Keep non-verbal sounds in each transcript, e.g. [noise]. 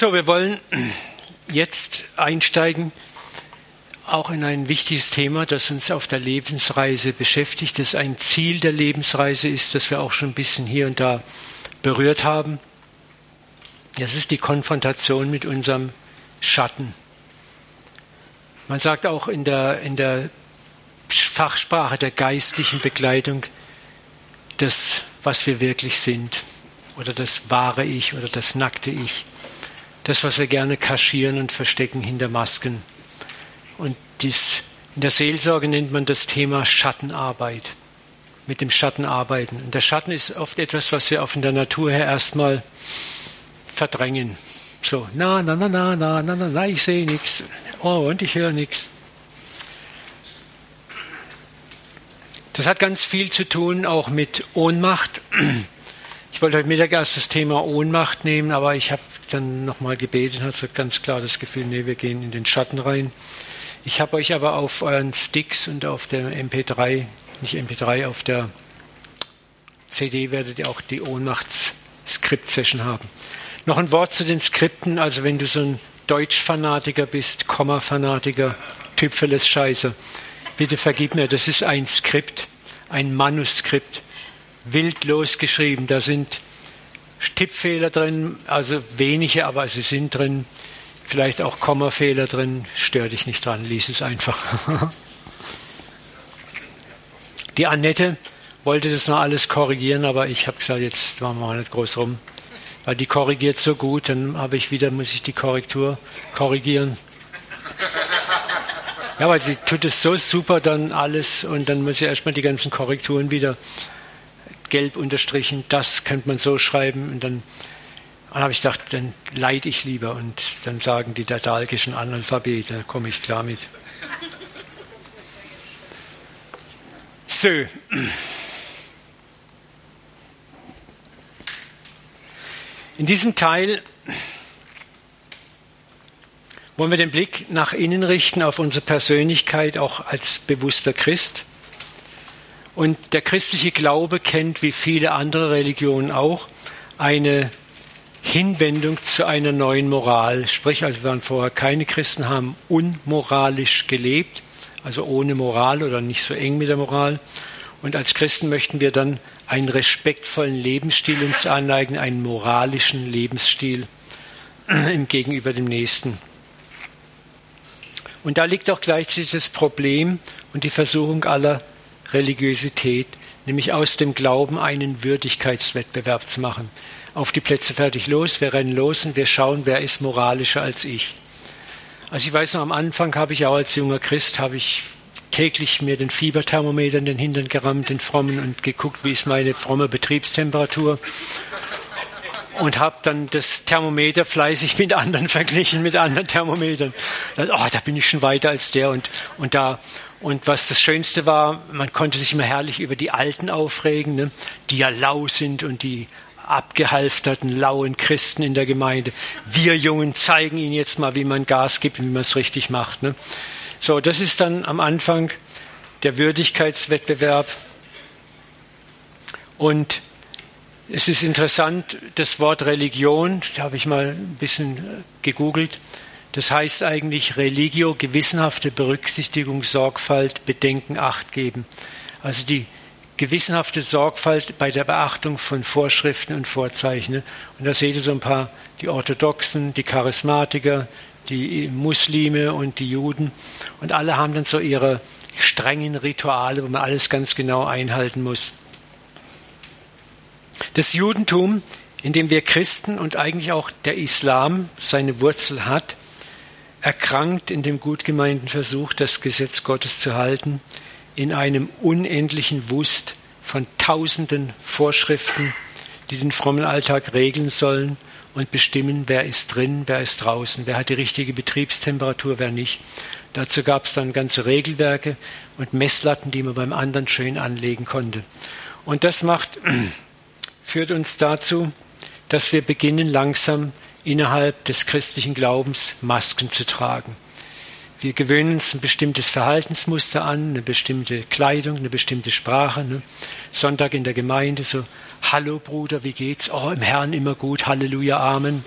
So, wir wollen jetzt einsteigen, auch in ein wichtiges Thema, das uns auf der Lebensreise beschäftigt, das ein Ziel der Lebensreise ist, das wir auch schon ein bisschen hier und da berührt haben. Das ist die Konfrontation mit unserem Schatten. Man sagt auch in der, in der Fachsprache der geistlichen Begleitung, das, was wir wirklich sind, oder das wahre Ich oder das nackte Ich. Das, was wir gerne kaschieren und verstecken hinter Masken. Und dies, in der Seelsorge nennt man das Thema Schattenarbeit. Mit dem Schatten arbeiten. Und der Schatten ist oft etwas, was wir auf der Natur her erstmal verdrängen. So, na, na, na, na, na, na, na, na, ich sehe nichts. Oh, und ich höre nichts. Das hat ganz viel zu tun auch mit Ohnmacht. Ich wollte heute Mittag erst das Thema Ohnmacht nehmen, aber ich habe dann nochmal gebetet und hatte ganz klar das Gefühl, nee, wir gehen in den Schatten rein. Ich habe euch aber auf euren Sticks und auf der MP3, nicht MP3, auf der CD werdet ihr auch die Ohnmachts-Skript-Session haben. Noch ein Wort zu den Skripten, also wenn du so ein Deutsch-Fanatiker bist, Komma-Fanatiker, Typ das Scheiße, bitte vergib mir, das ist ein Skript, ein Manuskript, wild losgeschrieben, da sind Tippfehler drin, also wenige, aber sie sind drin. Vielleicht auch Kommafehler drin, stör dich nicht dran, lies es einfach. [laughs] Die Annette wollte das noch alles korrigieren, aber ich habe gesagt, jetzt machen wir mal nicht groß rum. Weil die korrigiert so gut, dann habe ich wieder, muss ich die Korrektur korrigieren. Ja, weil sie tut es so super dann alles und dann muss ich erstmal die ganzen Korrekturen wieder gelb unterstrichen, das könnte man so schreiben. Und dann, dann habe ich gedacht, dann leide ich lieber. Und dann sagen die dadalgischen Analphabet, da komme ich klar mit. So. In diesem Teil wollen wir den Blick nach innen richten, auf unsere Persönlichkeit, auch als bewusster Christ. Und der christliche Glaube kennt, wie viele andere Religionen auch, eine Hinwendung zu einer neuen Moral. Sprich, also wir waren vorher keine Christen, haben unmoralisch gelebt, also ohne Moral oder nicht so eng mit der Moral. Und als Christen möchten wir dann einen respektvollen Lebensstil uns aneignen, einen moralischen Lebensstil [clears throat] im Gegenüber dem Nächsten. Und da liegt auch gleichzeitig das Problem und die Versuchung aller Religiosität, nämlich aus dem Glauben einen Würdigkeitswettbewerb zu machen. Auf die Plätze fertig los, wir rennen los und wir schauen, wer ist moralischer als ich. Also ich weiß noch, am Anfang habe ich auch als junger Christ, habe ich täglich mir den Fieberthermometer in den Hintern gerammt, den frommen, und geguckt, wie ist meine fromme Betriebstemperatur. Und habe dann das Thermometer fleißig mit anderen [laughs] verglichen, mit anderen Thermometern. Oh, da bin ich schon weiter als der. Und, und da und was das Schönste war, man konnte sich immer herrlich über die Alten aufregen, ne, die ja lau sind und die abgehalfterten, lauen Christen in der Gemeinde. Wir Jungen zeigen ihnen jetzt mal, wie man Gas gibt und wie man es richtig macht. Ne. So, das ist dann am Anfang der Würdigkeitswettbewerb. Und es ist interessant, das Wort Religion, da habe ich mal ein bisschen gegoogelt, das heißt eigentlich Religio, gewissenhafte Berücksichtigung, Sorgfalt, Bedenken, Acht geben. Also die gewissenhafte Sorgfalt bei der Beachtung von Vorschriften und Vorzeichen. Und da seht ihr so ein paar, die Orthodoxen, die Charismatiker, die Muslime und die Juden. Und alle haben dann so ihre strengen Rituale, wo man alles ganz genau einhalten muss. Das Judentum, in dem wir Christen und eigentlich auch der Islam seine Wurzel hat, erkrankt in dem gut gemeinten Versuch, das Gesetz Gottes zu halten, in einem unendlichen Wust von tausenden Vorschriften, die den frommen Alltag regeln sollen und bestimmen, wer ist drin, wer ist draußen, wer hat die richtige Betriebstemperatur, wer nicht. Dazu gab es dann ganze Regelwerke und Messlatten, die man beim anderen schön anlegen konnte. Und das macht, [clears throat] führt uns dazu, dass wir beginnen langsam innerhalb des christlichen Glaubens Masken zu tragen. Wir gewöhnen uns ein bestimmtes Verhaltensmuster an, eine bestimmte Kleidung, eine bestimmte Sprache. Ne? Sonntag in der Gemeinde so, Hallo Bruder, wie geht's? Oh, im Herrn immer gut, Halleluja, Amen.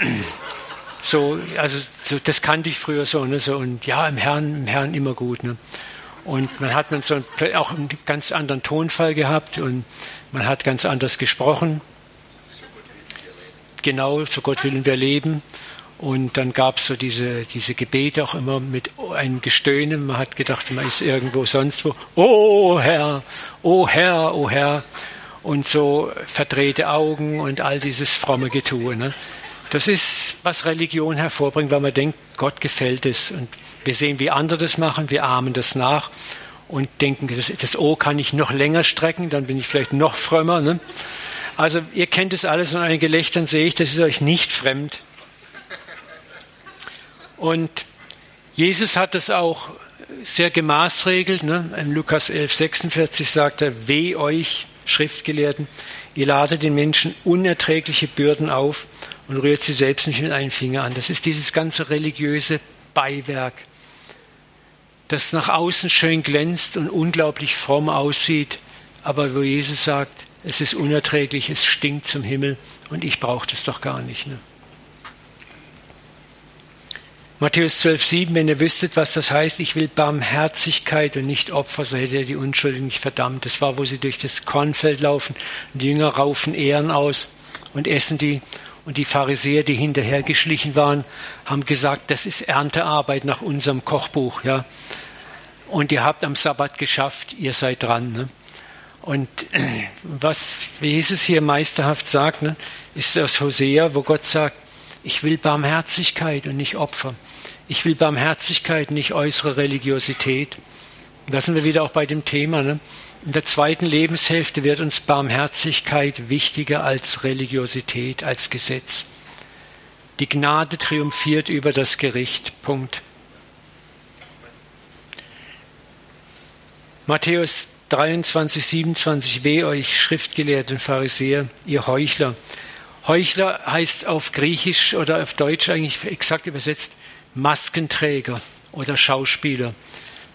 [clears throat] so, also so, das kannte ich früher so, ne, so und ja, im Herrn, im Herrn immer gut. Ne. Und man hat man so auch einen ganz anderen Tonfall gehabt und man hat ganz anders gesprochen. Genau, so Gott willen wir leben. Und dann gab es so diese, diese Gebete auch immer mit einem Gestöhne. Man hat gedacht, man ist irgendwo sonst wo. Oh Herr, oh Herr, oh Herr. Und so verdrehte Augen und all dieses fromme Getue. Ne? Das ist, was Religion hervorbringt, weil man denkt, Gott gefällt es. Und wir sehen, wie andere das machen, wir ahmen das nach und denken, das, das O kann ich noch länger strecken, dann bin ich vielleicht noch frömmer. Ne? Also ihr kennt es alles und ein Gelächtern sehe ich, das ist euch nicht fremd. Und Jesus hat es auch sehr gemaßregelt. Ne? In Lukas 11, 46 sagt er, weh euch, Schriftgelehrten, ihr ladet den Menschen unerträgliche Bürden auf und rührt sie selbst nicht mit einem Finger an. Das ist dieses ganze religiöse Beiwerk, das nach außen schön glänzt und unglaublich fromm aussieht, aber wo Jesus sagt, es ist unerträglich, es stinkt zum Himmel und ich brauche das doch gar nicht. Ne? Matthäus 12, 7, wenn ihr wüsstet, was das heißt, ich will Barmherzigkeit und nicht Opfer, so hätte er die Unschuldigen nicht verdammt. Das war, wo sie durch das Kornfeld laufen und die Jünger raufen Ehren aus und essen die. Und die Pharisäer, die hinterhergeschlichen waren, haben gesagt, das ist Erntearbeit nach unserem Kochbuch. Ja. Und ihr habt am Sabbat geschafft, ihr seid dran. Ne? Und was Jesus hier meisterhaft sagt, ne, ist das Hosea, wo Gott sagt, ich will Barmherzigkeit und nicht Opfer. Ich will Barmherzigkeit, nicht äußere Religiosität. Da sind wir wieder auch bei dem Thema. Ne? In der zweiten Lebenshälfte wird uns Barmherzigkeit wichtiger als Religiosität, als Gesetz. Die Gnade triumphiert über das Gericht. Punkt. Matthäus 23, 27, weh euch Schriftgelehrten Pharisäer, ihr Heuchler. Heuchler heißt auf Griechisch oder auf Deutsch eigentlich exakt übersetzt Maskenträger oder Schauspieler.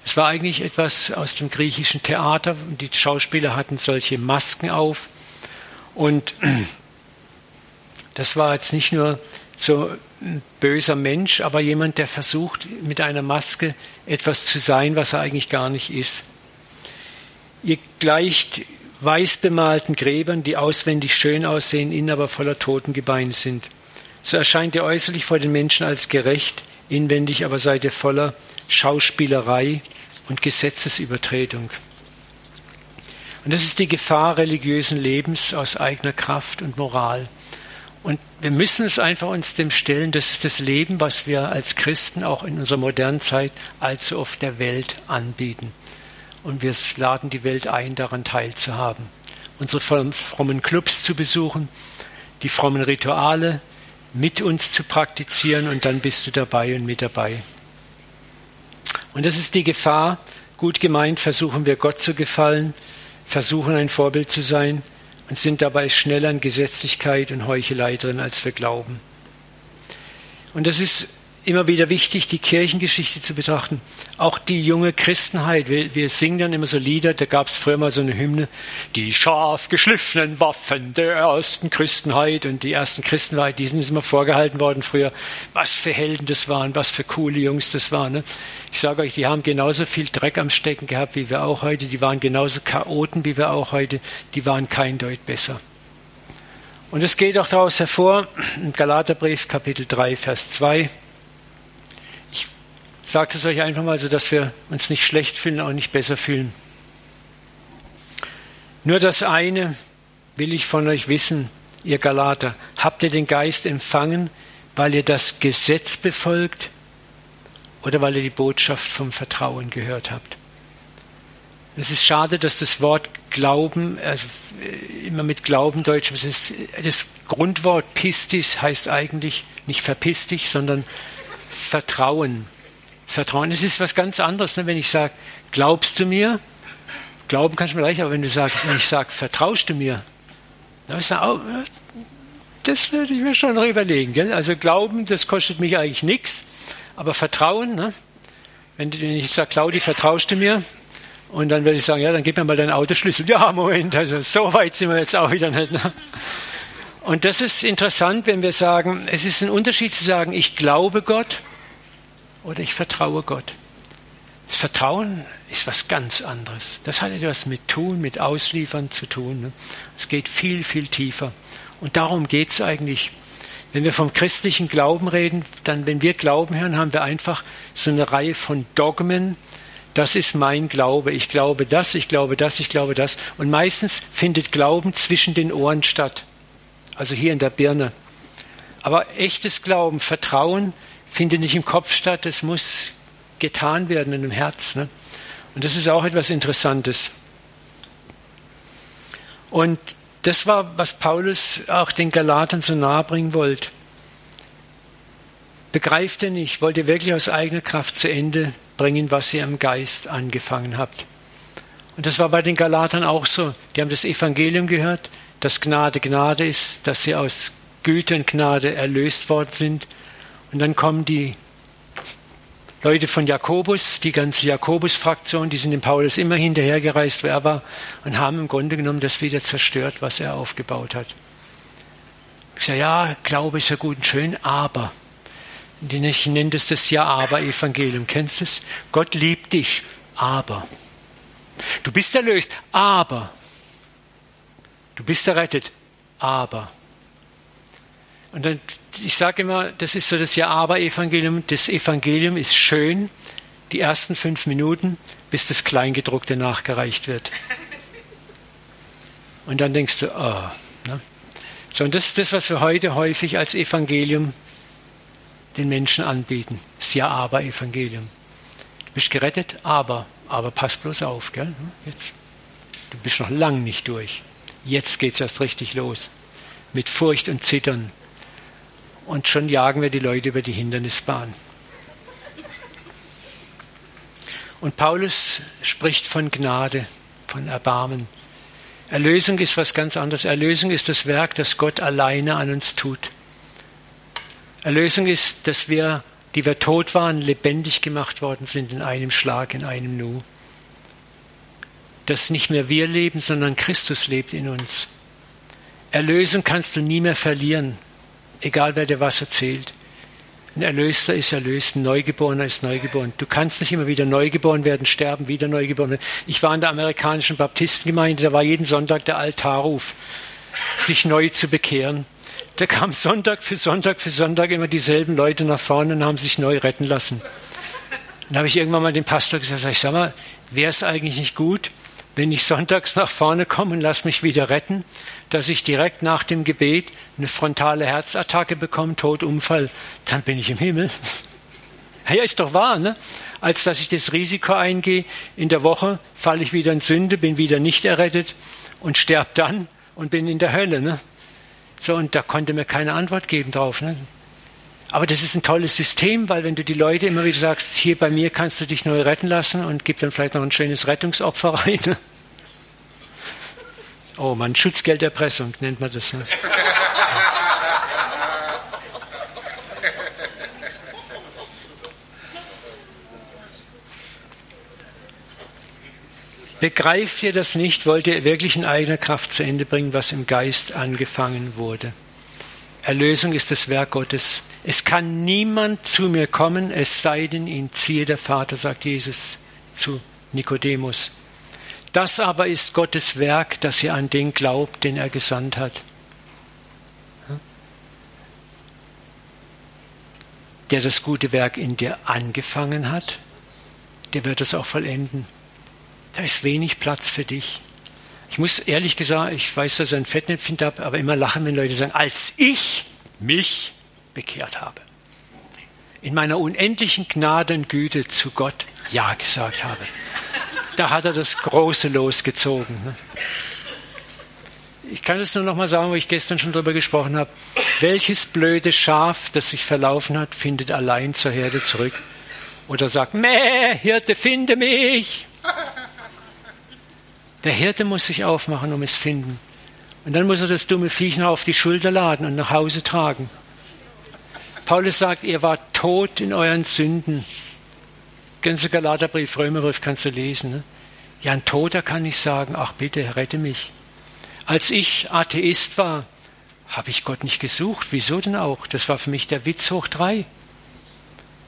Es war eigentlich etwas aus dem griechischen Theater. Die Schauspieler hatten solche Masken auf. Und [clears throat] das war jetzt nicht nur so ein böser Mensch, aber jemand, der versucht, mit einer Maske etwas zu sein, was er eigentlich gar nicht ist. Ihr gleicht weiß bemalten Gräbern, die auswendig schön aussehen, innen aber voller Totengebeine sind. So erscheint ihr äußerlich vor den Menschen als gerecht, inwendig aber seid ihr voller Schauspielerei und Gesetzesübertretung. Und das ist die Gefahr religiösen Lebens aus eigener Kraft und Moral. Und wir müssen es einfach uns dem stellen, das ist das Leben, was wir als Christen auch in unserer modernen Zeit allzu oft der Welt anbieten. Und wir laden die Welt ein, daran teilzuhaben. Unsere frommen Clubs zu besuchen, die frommen Rituale mit uns zu praktizieren und dann bist du dabei und mit dabei. Und das ist die Gefahr. Gut gemeint versuchen wir Gott zu gefallen, versuchen ein Vorbild zu sein und sind dabei schneller an Gesetzlichkeit und Heuchelei drin, als wir glauben. Und das ist immer wieder wichtig, die Kirchengeschichte zu betrachten. Auch die junge Christenheit. Wir, wir singen dann immer so Lieder, da gab es früher mal so eine Hymne, die scharf geschliffenen Waffen der ersten Christenheit und die ersten Christenheit, die sind immer vorgehalten worden früher, was für Helden das waren, was für coole Jungs das waren. Ne? Ich sage euch, die haben genauso viel Dreck am Stecken gehabt wie wir auch heute, die waren genauso Chaoten wie wir auch heute, die waren kein Deut besser. Und es geht auch daraus hervor, im Galaterbrief Kapitel 3, Vers 2, sage es euch einfach mal so, dass wir uns nicht schlecht fühlen, auch nicht besser fühlen. Nur das eine will ich von euch wissen, ihr Galater. Habt ihr den Geist empfangen, weil ihr das Gesetz befolgt oder weil ihr die Botschaft vom Vertrauen gehört habt? Es ist schade, dass das Wort Glauben, also äh, immer mit Glauben deutsch, das Grundwort Pistis heißt eigentlich nicht verpiss dich, sondern Vertrauen. Vertrauen, es ist was ganz anderes, ne? wenn ich sage, glaubst du mir? Glauben kannst du mir gleich, aber wenn du sagst, wenn ich sage, vertraust du mir? Das, auch, das würde ich mir schon noch überlegen. Gell? Also Glauben, das kostet mich eigentlich nichts, aber Vertrauen, ne? wenn, wenn ich sage, Claudi, vertraust du mir? Und dann würde ich sagen, ja, dann gib mir mal deinen Autoschlüssel. Ja, Moment, also so weit sind wir jetzt auch wieder nicht. Ne? Und das ist interessant, wenn wir sagen, es ist ein Unterschied zu sagen, ich glaube Gott oder ich vertraue Gott. Das Vertrauen ist was ganz anderes. Das hat etwas mit Tun, mit Ausliefern zu tun. Ne? Es geht viel, viel tiefer. Und darum geht es eigentlich. Wenn wir vom christlichen Glauben reden, dann, wenn wir Glauben hören, haben wir einfach so eine Reihe von Dogmen. Das ist mein Glaube. Ich glaube das, ich glaube das, ich glaube das. Und meistens findet Glauben zwischen den Ohren statt. Also hier in der Birne. Aber echtes Glauben, Vertrauen findet nicht im Kopf statt. Es muss getan werden in dem Herz. Ne? Und das ist auch etwas Interessantes. Und das war, was Paulus auch den Galatern so nahe bringen wollte. Begreift ihr nicht, wollt ihr wirklich aus eigener Kraft zu Ende bringen, was ihr im Geist angefangen habt. Und das war bei den Galatern auch so. Die haben das Evangelium gehört, dass Gnade Gnade ist, dass sie aus Güte und Gnade erlöst worden sind. Und dann kommen die Leute von Jakobus, die ganze Jakobus-Fraktion, die sind dem Paulus immer hinterhergereist, wer er war, und haben im Grunde genommen das wieder zerstört, was er aufgebaut hat. Ich sage, ja, Glaube ist ja gut und schön, aber, ich nenne das das Ja-Aber-Evangelium. Kennst du es? Gott liebt dich, aber. Du bist erlöst, aber. Du bist errettet, aber. Und dann, ich sage immer, das ist so das Ja-Aber-Evangelium. Das Evangelium ist schön, die ersten fünf Minuten, bis das Kleingedruckte nachgereicht wird. Und dann denkst du, oh. Ne? So, und das ist das, was wir heute häufig als Evangelium den Menschen anbieten. Das Ja-Aber-Evangelium. Du bist gerettet, aber, aber pass bloß auf, gell? Jetzt, du bist noch lang nicht durch. Jetzt geht es erst richtig los. Mit Furcht und Zittern und schon jagen wir die Leute über die Hindernisbahn. Und Paulus spricht von Gnade, von Erbarmen. Erlösung ist was ganz anderes. Erlösung ist das Werk, das Gott alleine an uns tut. Erlösung ist, dass wir, die wir tot waren, lebendig gemacht worden sind in einem Schlag, in einem Nu. Dass nicht mehr wir leben, sondern Christus lebt in uns. Erlösung kannst du nie mehr verlieren egal wer dir was erzählt. Ein Erlöster ist erlöst, ein Neugeborener ist neugeboren. Du kannst nicht immer wieder neugeboren werden, sterben, wieder neugeboren werden. Ich war in der amerikanischen Baptistengemeinde, da war jeden Sonntag der Altarruf, sich neu zu bekehren. Da kamen Sonntag für Sonntag für Sonntag immer dieselben Leute nach vorne und haben sich neu retten lassen. Dann habe ich irgendwann mal dem Pastor gesagt, ich sag mal, wäre es eigentlich nicht gut, wenn ich sonntags nach vorne komme und lass mich wieder retten, dass ich direkt nach dem Gebet eine frontale Herzattacke bekomme, Todunfall, dann bin ich im Himmel. [laughs] Ja, ist doch wahr, ne? Als dass ich das Risiko eingehe, in der Woche falle ich wieder in Sünde, bin wieder nicht errettet und sterbe dann und bin in der Hölle, ne? So, und da konnte mir keine Antwort geben drauf, ne? Aber das ist ein tolles System, weil wenn du die Leute immer wieder sagst, hier bei mir kannst du dich neu retten lassen und gib dann vielleicht noch ein schönes Rettungsopfer [laughs] rein. Ne? Oh man, Schutzgelderpressung nennt man das. Ne? Begreift ihr das nicht? Wollt ihr wirklich in eigener Kraft zu Ende bringen, was im Geist angefangen wurde? Erlösung ist das Werk Gottes. Es kann niemand zu mir kommen, es sei denn, ihn ziehe der Vater, sagt Jesus zu Nikodemus. Das aber ist Gottes Werk, dass ihr an den glaubt, den er gesandt hat. Der das gute Werk in dir angefangen hat, der wird es auch vollenden. Da ist wenig Platz für dich. Ich muss ehrlich gesagt, ich weiß, dass ich ein Fettnäpfchen habe, aber immer lachen, wenn Leute sagen, als ich mich bekehrt habe. In meiner unendlichen Gnade und Güte zu Gott Ja gesagt habe da hat er das Große losgezogen. Ne? Ich kann es nur noch mal sagen, wo ich gestern schon drüber gesprochen habe. Welches blöde Schaf, das sich verlaufen hat, findet allein zur Herde zurück? Oder sagt, Mäh, Hirte, finde mich! Der Hirte muss sich aufmachen, um es finden. Und dann muss er das dumme Viech noch auf die Schulter laden und nach Hause tragen. Paulus sagt, ihr wart tot in euren Sünden ganze Galaterbrief, Römerbrief kannst du lesen. Ne? Ja, ein Toter kann nicht sagen, ach bitte, rette mich. Als ich Atheist war, habe ich Gott nicht gesucht. Wieso denn auch? Das war für mich der Witz hoch drei.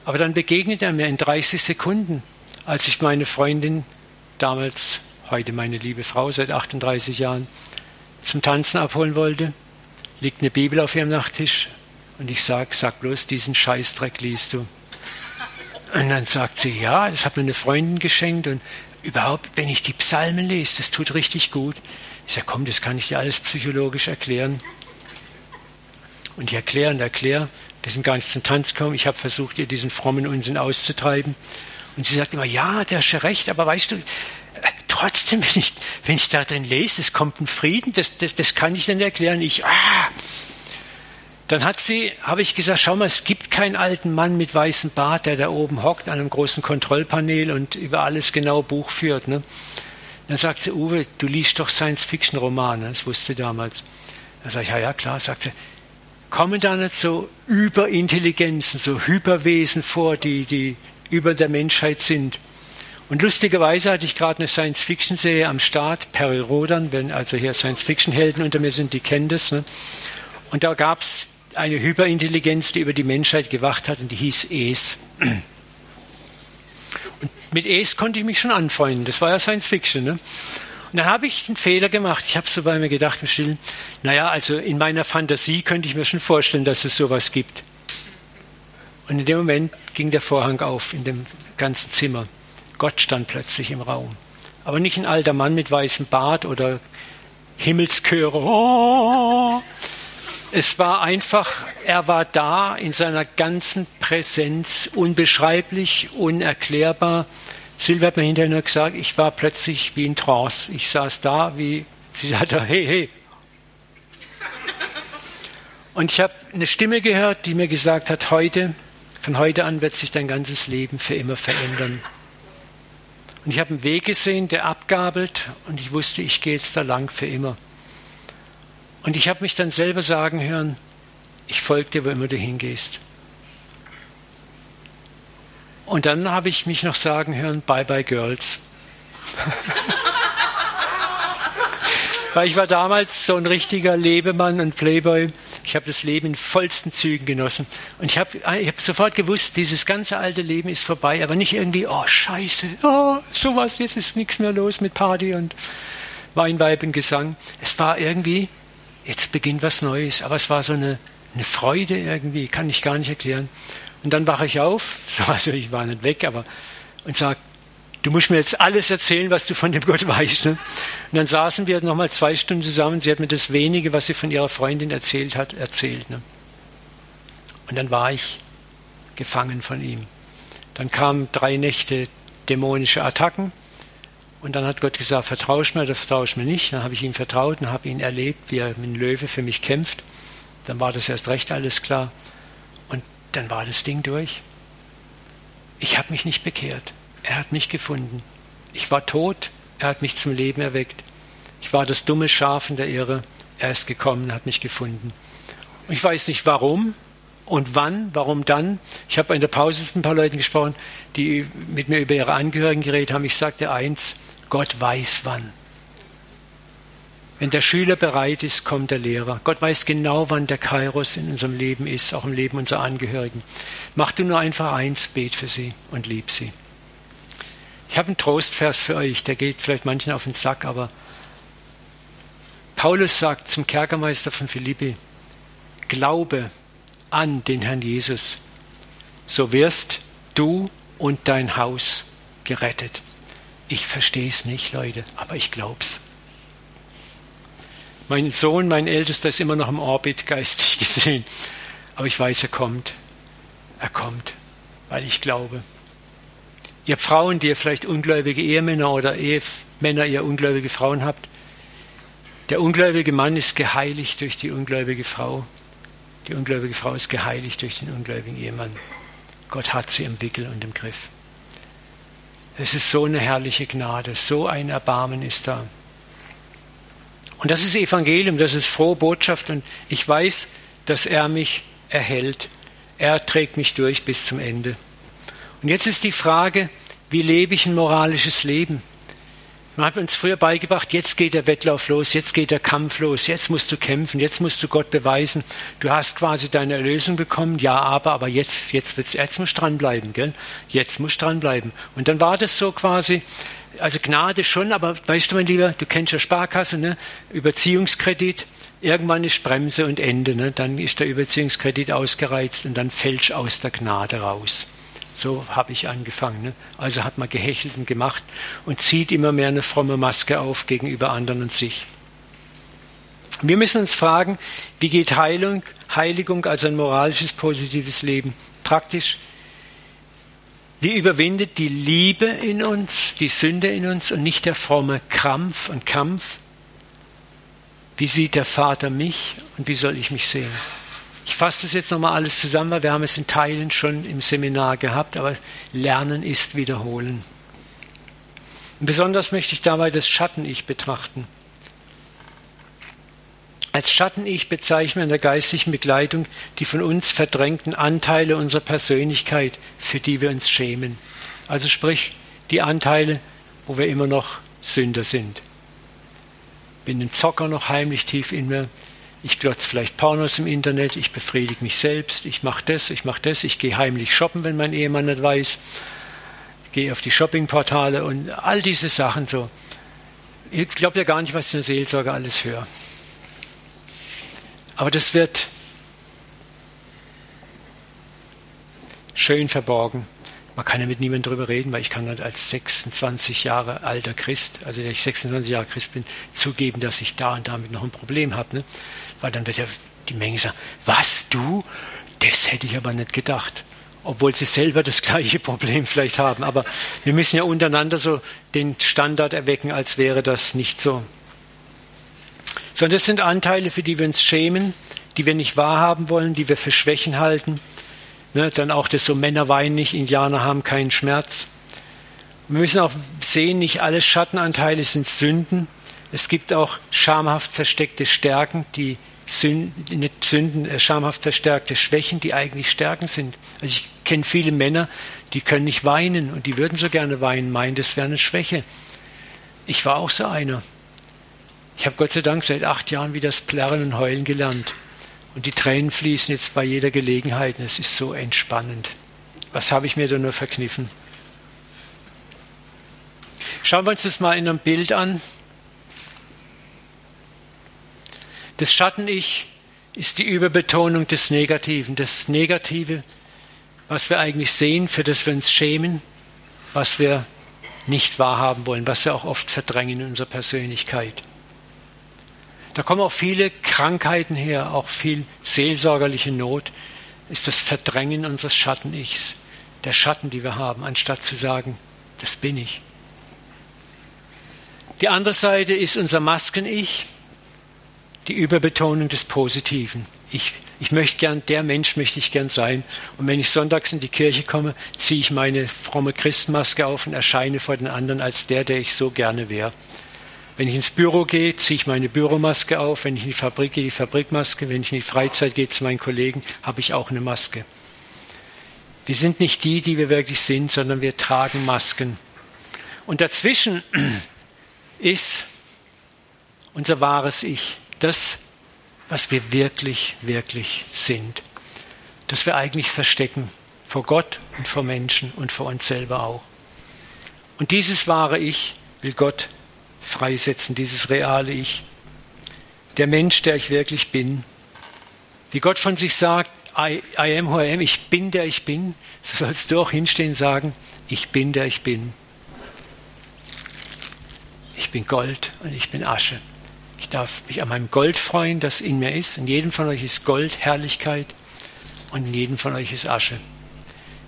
Aber dann begegnet er mir in 30 Sekunden, als ich meine Freundin, damals, heute meine liebe Frau seit 38 Jahren, zum Tanzen abholen wollte, liegt eine Bibel auf ihrem Nachttisch und ich sage, sag bloß, diesen Scheißdreck liest du. Und dann sagt sie, ja, das hat mir eine Freundin geschenkt und überhaupt, wenn ich die Psalmen lese, das tut richtig gut. Ich sage, komm, das kann ich dir alles psychologisch erklären. Und ich erkläre und erkläre. Wir sind gar nicht zum Tanz gekommen. Ich habe versucht, ihr diesen frommen Unsinn auszutreiben. Und sie sagt immer, ja, der hat schon recht, aber weißt du, trotzdem, wenn ich, wenn ich da drin lese, es kommt ein Frieden, das, das, das kann ich dann erklären. Ich, ah. Dann hat sie, habe ich gesagt, schau mal, es gibt keinen alten Mann mit weißem Bart, der da oben hockt an einem großen Kontrollpanel und über alles genau Buch führt. Ne? Dann sagt sie, Uwe, du liest doch Science-Fiction-Romane, das wusste sie damals. Dann sage ich, ja, ja, klar, sagt sie, kommen da nicht so Überintelligenzen, so Hyperwesen vor, die, die über der Menschheit sind. Und lustigerweise hatte ich gerade eine Science-Fiction-Serie am Start, Perry Rodan, wenn also hier Science-Fiction-Helden unter mir sind, die kennen das. Ne? Und da gab es eine Hyperintelligenz, die über die Menschheit gewacht hat und die hieß Es. Und mit Es konnte ich mich schon anfreunden, das war ja Science-Fiction. Ne? Und dann habe ich einen Fehler gemacht. Ich habe so bei mir gedacht im Stillen, naja, also in meiner Fantasie könnte ich mir schon vorstellen, dass es sowas gibt. Und in dem Moment ging der Vorhang auf in dem ganzen Zimmer. Gott stand plötzlich im Raum. Aber nicht ein alter Mann mit weißem Bart oder Himmelschöre. Oh. Es war einfach, er war da in seiner ganzen Präsenz, unbeschreiblich, unerklärbar. Silvia hat mir hinterher nur gesagt, ich war plötzlich wie in Trance. Ich saß da, wie, sie sagte, hey, hey. Und ich habe eine Stimme gehört, die mir gesagt hat, heute, von heute an wird sich dein ganzes Leben für immer verändern. Und ich habe einen Weg gesehen, der abgabelt und ich wusste, ich gehe jetzt da lang für immer. Und ich habe mich dann selber sagen hören, ich folge dir, wo immer du hingehst. Und dann habe ich mich noch sagen hören, bye bye girls. [laughs] Weil ich war damals so ein richtiger Lebemann und Playboy. Ich habe das Leben in vollsten Zügen genossen. Und ich habe ich hab sofort gewusst, dieses ganze alte Leben ist vorbei, aber nicht irgendwie, oh scheiße, oh, sowas, jetzt ist nichts mehr los mit Party und Weinweib Gesang. Es war irgendwie, jetzt beginnt was Neues, aber es war so eine, eine Freude irgendwie, kann ich gar nicht erklären. Und dann wache ich auf, [laughs] also ich war nicht weg, aber und sage, du musst mir jetzt alles erzählen, was du von dem Gott weißt. Ne? Und dann saßen wir nochmal zwei Stunden zusammen. Sie hat mir das wenige, was sie von ihrer Freundin erzählt hat, erzählt. Ne? Und dann war ich gefangen von ihm. Dann kamen drei Nächte dämonische Attacken. Und dann hat Gott gesagt, vertraust mir oder vertraust mir nicht. Dann habe ich ihm vertraut und habe ihn erlebt, wie er mit dem Löwe für mich kämpft. Dann war das erst recht alles klar dann war das Ding durch. Ich habe mich nicht bekehrt. Er hat mich gefunden. Ich war tot, er hat mich zum Leben erweckt. Ich war das dumme Schaf in der Irre, er ist gekommen, hat mich gefunden. Und ich weiß nicht warum und wann, warum dann. Ich habe in der Pause mit ein paar Leuten gesprochen, die mit mir über ihre Angehörigen geredet haben. Ich sagte eins, Gott weiß wann. Wenn der Schüler bereit ist, kommt der Lehrer. Gott weiß genau, wann der Kairos in unserem Leben ist, auch im Leben unserer Angehörigen. Mach du nur einfach eins, bet für sie und lieb sie. Ich habe einen Trostvers für euch, der geht vielleicht manchen auf den Sack, aber Paulus sagt zum Kerkermeister von Philippi, Glaube an den Herrn Jesus, so wirst du und dein Haus gerettet. Ich verstehe es nicht, Leute, aber ich glaube es. Mein Sohn, mein Ältester, ist immer noch im Orbit, geistig [laughs] gesehen. Aber ich weiß, er kommt. Er kommt, weil ich glaube. Ihr Frauen, die ihr vielleicht ungläubige Ehemänner oder Ehemänner, ihr ungläubige Frauen habt, der ungläubige Mann ist geheiligt durch die ungläubige Frau. Die ungläubige Frau ist geheiligt durch den ungläubigen Ehemann. Gott hat sie im Wickel und im Griff. Es ist so eine herrliche Gnade, so ein Erbarmen ist da. Und das ist Evangelium, das ist frohe Botschaft und ich weiß, dass er mich erhält. Er trägt mich durch bis zum Ende. Und jetzt ist die Frage, wie lebe ich ein moralisches Leben? Man hat uns früher beigebracht, jetzt geht der Wettlauf los, jetzt geht der Kampf los, jetzt musst du kämpfen, jetzt musst du Gott beweisen. Du hast quasi deine Erlösung bekommen, ja, aber, aber jetzt, jetzt, wird's, jetzt musst du dranbleiben, gell? Jetzt musst du dranbleiben. Und dann war das so quasi, also Gnade schon, aber weißt du, mein Lieber, du kennst ja Sparkasse, ne? Überziehungskredit, irgendwann ist Bremse und Ende, ne? Dann ist der Überziehungskredit ausgereizt und dann fällst aus der Gnade raus. So habe ich angefangen. Ne? Also hat man gehechelt und gemacht und zieht immer mehr eine fromme Maske auf gegenüber anderen und sich. Wir müssen uns fragen, wie geht Heilung, Heiligung, also ein moralisches, positives Leben, praktisch? Wie überwindet die Liebe in uns, die Sünde in uns und nicht der fromme Krampf und Kampf? Wie sieht der Vater mich und wie soll ich mich sehen? Ich fasse das jetzt nochmal alles zusammen, weil wir haben es in Teilen schon im Seminar gehabt, aber Lernen ist Wiederholen. Und besonders möchte ich dabei das Schatten-Ich betrachten. Als Schatten-Ich bezeichnen in der geistlichen Begleitung die von uns verdrängten Anteile unserer Persönlichkeit, für die wir uns schämen. Also sprich, die Anteile, wo wir immer noch Sünder sind. Bin ein Zocker noch heimlich tief in mir, ich glotze vielleicht Pornos im Internet, ich befriedige mich selbst, ich mache das, ich mache das, ich gehe heimlich shoppen, wenn mein Ehemann nicht weiß, ich gehe auf die Shoppingportale und all diese Sachen so. Ich glaube ja gar nicht, was ich in der Seelsorge alles höre. Aber das wird schön verborgen. Man kann ja mit niemandem darüber reden, weil ich kann halt als 26 Jahre alter Christ, also der ich 26 Jahre Christ bin, zugeben, dass ich da und damit noch ein Problem habe. Ne? Weil dann wird ja die Menge sagen, was du? Das hätte ich aber nicht gedacht. Obwohl sie selber das [laughs] gleiche Problem vielleicht haben. Aber wir müssen ja untereinander so den Standard erwecken, als wäre das nicht so. Sondern das sind Anteile, für die wir uns schämen, die wir nicht wahrhaben wollen, die wir für Schwächen halten. Ne, dann auch das so Männer weinen nicht, Indianer haben keinen Schmerz. Wir müssen auch sehen, nicht alle Schattenanteile sind Sünden. Es gibt auch schamhaft versteckte Stärken, die Sünden, Sünden, äh, schamhaft verstärkte Schwächen, die eigentlich Stärken sind. Also ich kenne viele Männer, die können nicht weinen und die würden so gerne weinen, meinen, das wäre eine Schwäche. Ich war auch so einer. Ich habe Gott sei Dank seit acht Jahren wieder das Plärren und Heulen gelernt. Und die Tränen fließen jetzt bei jeder Gelegenheit. Und es ist so entspannend. Was habe ich mir da nur verkniffen? Schauen wir uns das mal in einem Bild an. Das Schatten-Ich ist die Überbetonung des Negativen. Das Negative, was wir eigentlich sehen, für das wir uns schämen, was wir nicht wahrhaben wollen, was wir auch oft verdrängen in unserer Persönlichkeit. Da kommen auch viele Krankheiten her, auch viel seelsorgerliche Not, ist das Verdrängen unseres Schatten-Ichs, der Schatten, die wir haben, anstatt zu sagen, das bin ich. Die andere Seite ist unser Masken-Ich, die Überbetonung des Positiven. Ich, ich möchte gern, der Mensch möchte ich gern sein. Und wenn ich sonntags in die Kirche komme, ziehe ich meine fromme Christmaske auf und erscheine vor den anderen als der, der ich so gerne wäre. Wenn ich ins Büro gehe, ziehe ich meine Büromaske auf. Wenn ich in die Fabrik gehe, die Fabrikmaske. Wenn ich in die Freizeit gehe zu meinen Kollegen, habe ich auch eine Maske. Wir sind nicht die, die wir wirklich sind, sondern wir tragen Masken. Und dazwischen [clears throat] ist unser wahres Ich das, was wir wirklich, wirklich sind. Das wir eigentlich verstecken vor Gott und vor Menschen und vor uns selber auch. Und dieses wahre Ich will Gott freisetzen, dieses reale Ich. Der Mensch, der ich wirklich bin. Wie Gott von sich sagt, I, I am who I am, ich bin der ich bin, so sollst du auch hinstehen und sagen, ich bin der ich bin. Ich bin Gold und ich bin Asche. Ich darf mich an meinem Gold freuen, das in mir ist. In jedem von euch ist Gold, Herrlichkeit und in jedem von euch ist Asche.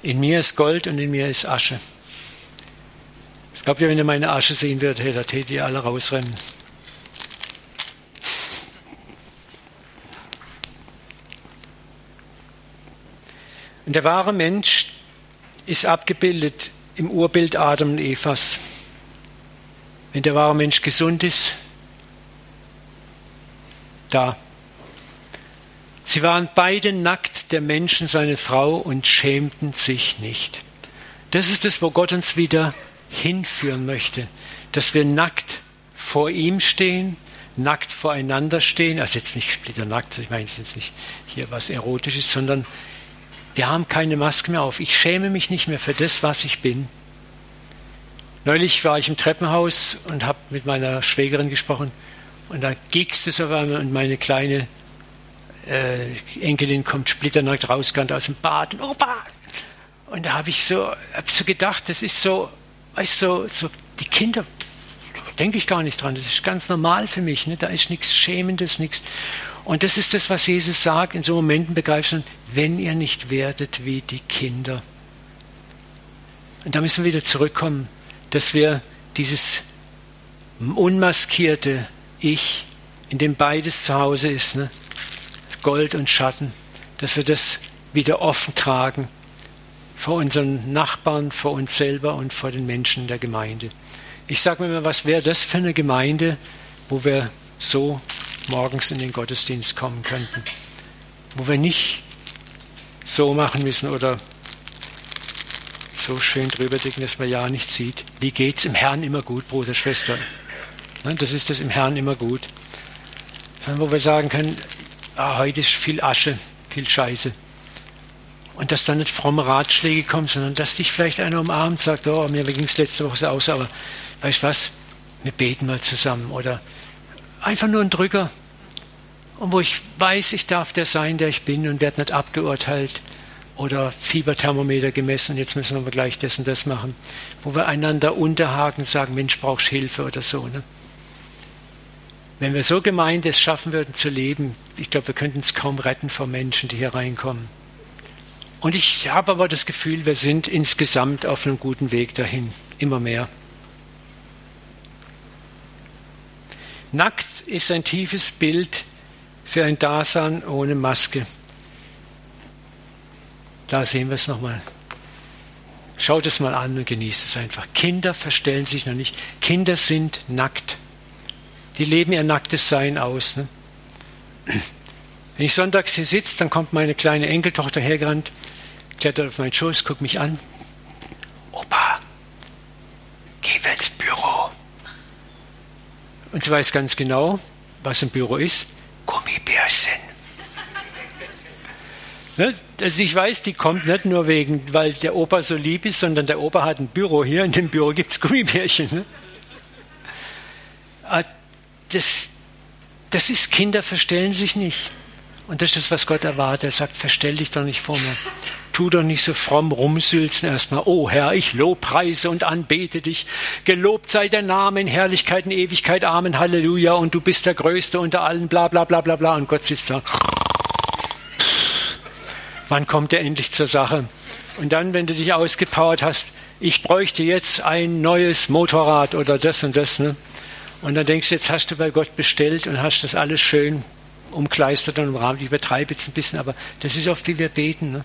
In mir ist Gold und in mir ist Asche. Ich glaube, wenn ihr meine Asche sehen würdet, hey, da tätet ihr alle rausrennen. Und der wahre Mensch ist abgebildet im Urbild Adam und Evas. Wenn der wahre Mensch gesund ist, da. Sie waren beide nackt, der Menschen seine Frau, und schämten sich nicht. Das ist es, wo Gott uns wieder hinführen möchte. dass wir nackt vor ihm stehen, nackt voreinander stehen, also jetzt nicht splitternackt, ich meine jetzt nicht hier was Erotisches, sondern wir haben keine Maske mehr auf. Ich schäme mich nicht mehr für das, was ich bin. Neulich war ich im Treppenhaus und habe mit meiner Schwägerin gesprochen und da gickst es auf einmal und meine kleine äh, Enkelin kommt splitternackt rausgerannt aus dem Bad und Opa! Und da habe ich so, hab so gedacht, das ist so, weißt so, so die Kinder, denke ich gar nicht dran, das ist ganz normal für mich, ne? da ist nichts Schämendes, nichts. Und das ist das, was Jesus sagt, in so Momenten begreifst du, wenn ihr nicht werdet wie die Kinder. Und da müssen wir wieder zurückkommen, dass wir dieses unmaskierte Ich, in dem beides zu Hause ist, ne? Gold und Schatten, dass wir das wieder offen tragen vor unseren Nachbarn, vor uns selber und vor den Menschen der Gemeinde. Ich sage mir immer, was wäre das für eine Gemeinde, wo wir so morgens in den Gottesdienst kommen könnten, wo wir nicht so machen müssen oder so schön drüber decken, dass man ja nicht sieht. Wie geht es im Herrn immer gut, Bruder, Schwester? Das ist das im Herrn immer gut. Wo wir sagen können, ah, heute ist viel Asche, viel Scheiße. Und dass dann nicht fromme Ratschläge kommen, sondern dass dich vielleicht einer umarmt und sagt, oh, mir ging es letzte Woche so aus, aber weißt du was, wir beten mal zusammen. Oder einfach nur ein Drücker. Und wo ich weiß, ich darf der sein, der ich bin und werde nicht abgeurteilt oder Fieberthermometer gemessen und jetzt müssen wir gleich das und das machen. Wo wir einander unterhaken und sagen, Mensch, brauchst Hilfe oder so. Ne? Wenn wir so gemeint es schaffen würden zu leben, ich glaube, wir könnten es kaum retten vor Menschen, die hier reinkommen. Und ich habe aber das Gefühl, wir sind insgesamt auf einem guten Weg dahin, immer mehr. Nackt ist ein tiefes Bild für ein Dasein ohne Maske. Da sehen wir es nochmal. Schaut es mal an und genießt es einfach. Kinder verstellen sich noch nicht. Kinder sind nackt. Die leben ihr nacktes Sein aus. Ne? Wenn ich sonntags hier sitze, dann kommt meine kleine Enkeltochter hergerannt, klettert auf meinen Schoß, guckt mich an. Opa, geh wir ins Büro. Und sie weiß ganz genau, was im Büro ist. Gummibärchen. [laughs] ne? Also ich weiß, die kommt nicht nur wegen, weil der Opa so lieb ist, sondern der Opa hat ein Büro hier. In dem Büro gibt es Gummibärchen. Ne? Das, das ist, Kinder verstellen sich nicht. Und das ist das, was Gott erwartet. Er sagt, verstell dich doch nicht vor mir. Tu doch nicht so fromm rumsülzen erstmal. Oh Herr, ich lobpreise und anbete dich. Gelobt sei der Name in Herrlichkeit und Ewigkeit. Amen, Halleluja. Und du bist der Größte unter allen, bla, bla, bla, bla, bla. Und Gott sitzt da. Wann kommt er endlich zur Sache? Und dann, wenn du dich ausgepowert hast, ich bräuchte jetzt ein neues Motorrad oder das und das, ne? Und dann denkst du, jetzt hast du bei Gott bestellt und hast das alles schön umkleistert und umrahmt. Ich übertreibe jetzt ein bisschen, aber das ist oft, wie wir beten. Ne?